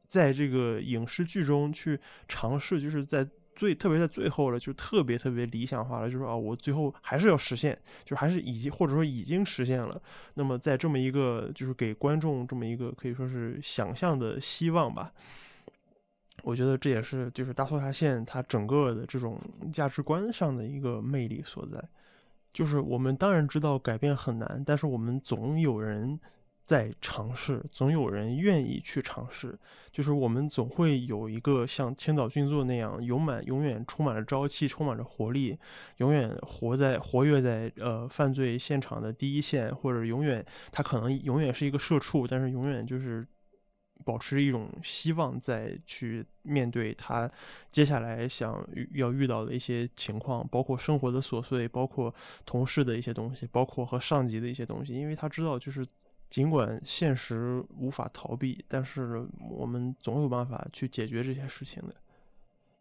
在这个影视剧中去尝试，就是在。最特别在最后了，就特别特别理想化了，就是啊，我最后还是要实现，就还是已经或者说已经实现了。那么在这么一个就是给观众这么一个可以说是想象的希望吧，我觉得这也是就是大搜查线它整个的这种价值观上的一个魅力所在。就是我们当然知道改变很难，但是我们总有人。在尝试，总有人愿意去尝试。就是我们总会有一个像千岛俊作那样，永满永远充满了朝气，充满着活力，永远活在活跃在呃犯罪现场的第一线，或者永远他可能永远是一个社畜，但是永远就是保持一种希望，在去面对他接下来想要遇到的一些情况，包括生活的琐碎，包括同事的一些东西，包括和上级的一些东西，因为他知道就是。尽管现实无法逃避，但是我们总有办法去解决这些事情的。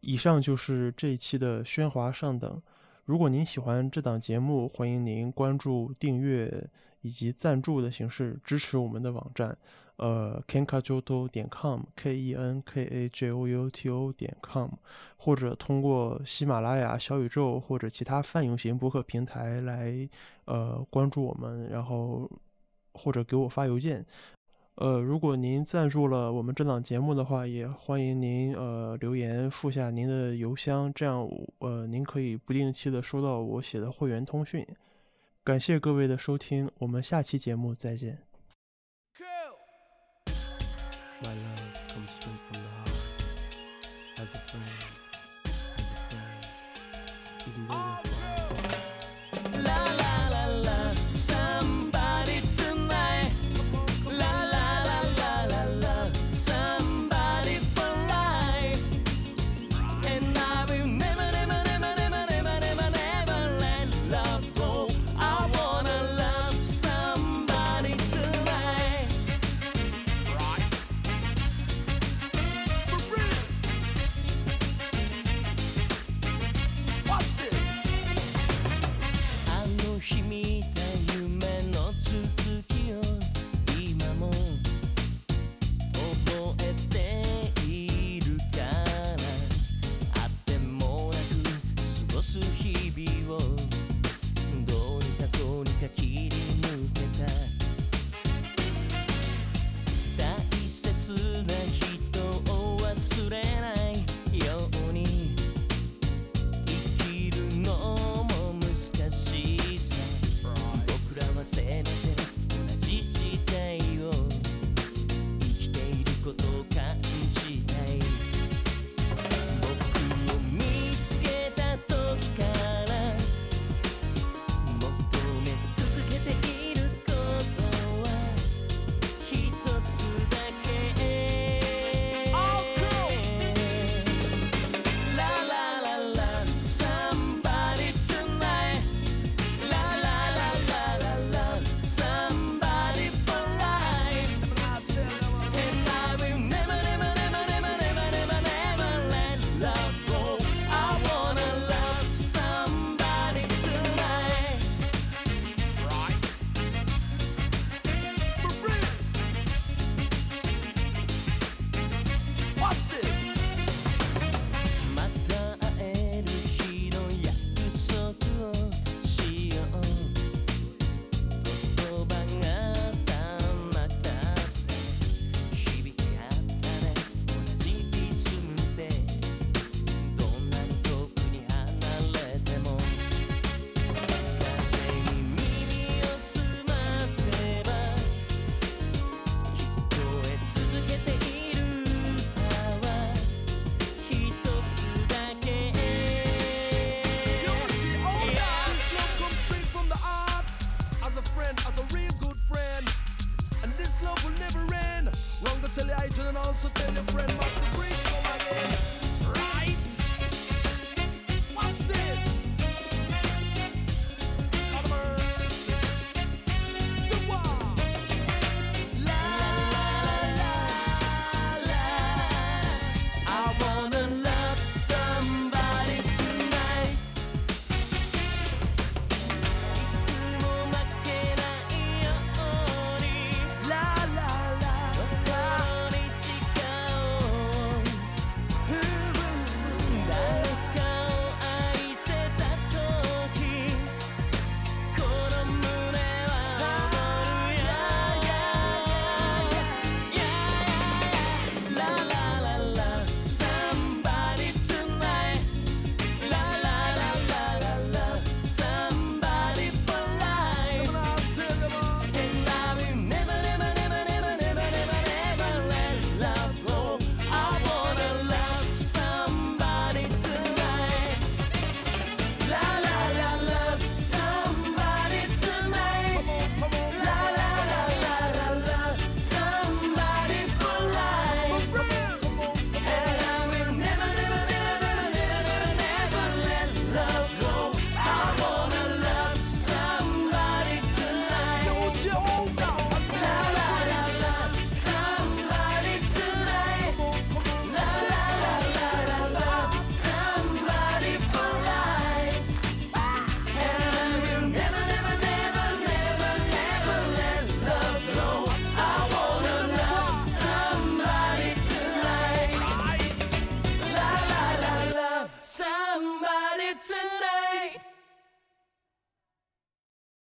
以上就是这一期的喧哗上等。如果您喜欢这档节目，欢迎您关注、订阅以及赞助的形式支持我们的网站，呃，kenkajoto 点 com，k e n k a j o u t o 点 com，或者通过喜马拉雅、小宇宙或者其他泛用型博客平台来呃关注我们，然后。或者给我发邮件，呃，如果您赞助了我们这档节目的话，也欢迎您呃留言附下您的邮箱，这样呃您可以不定期的收到我写的会员通讯。感谢各位的收听，我们下期节目再见。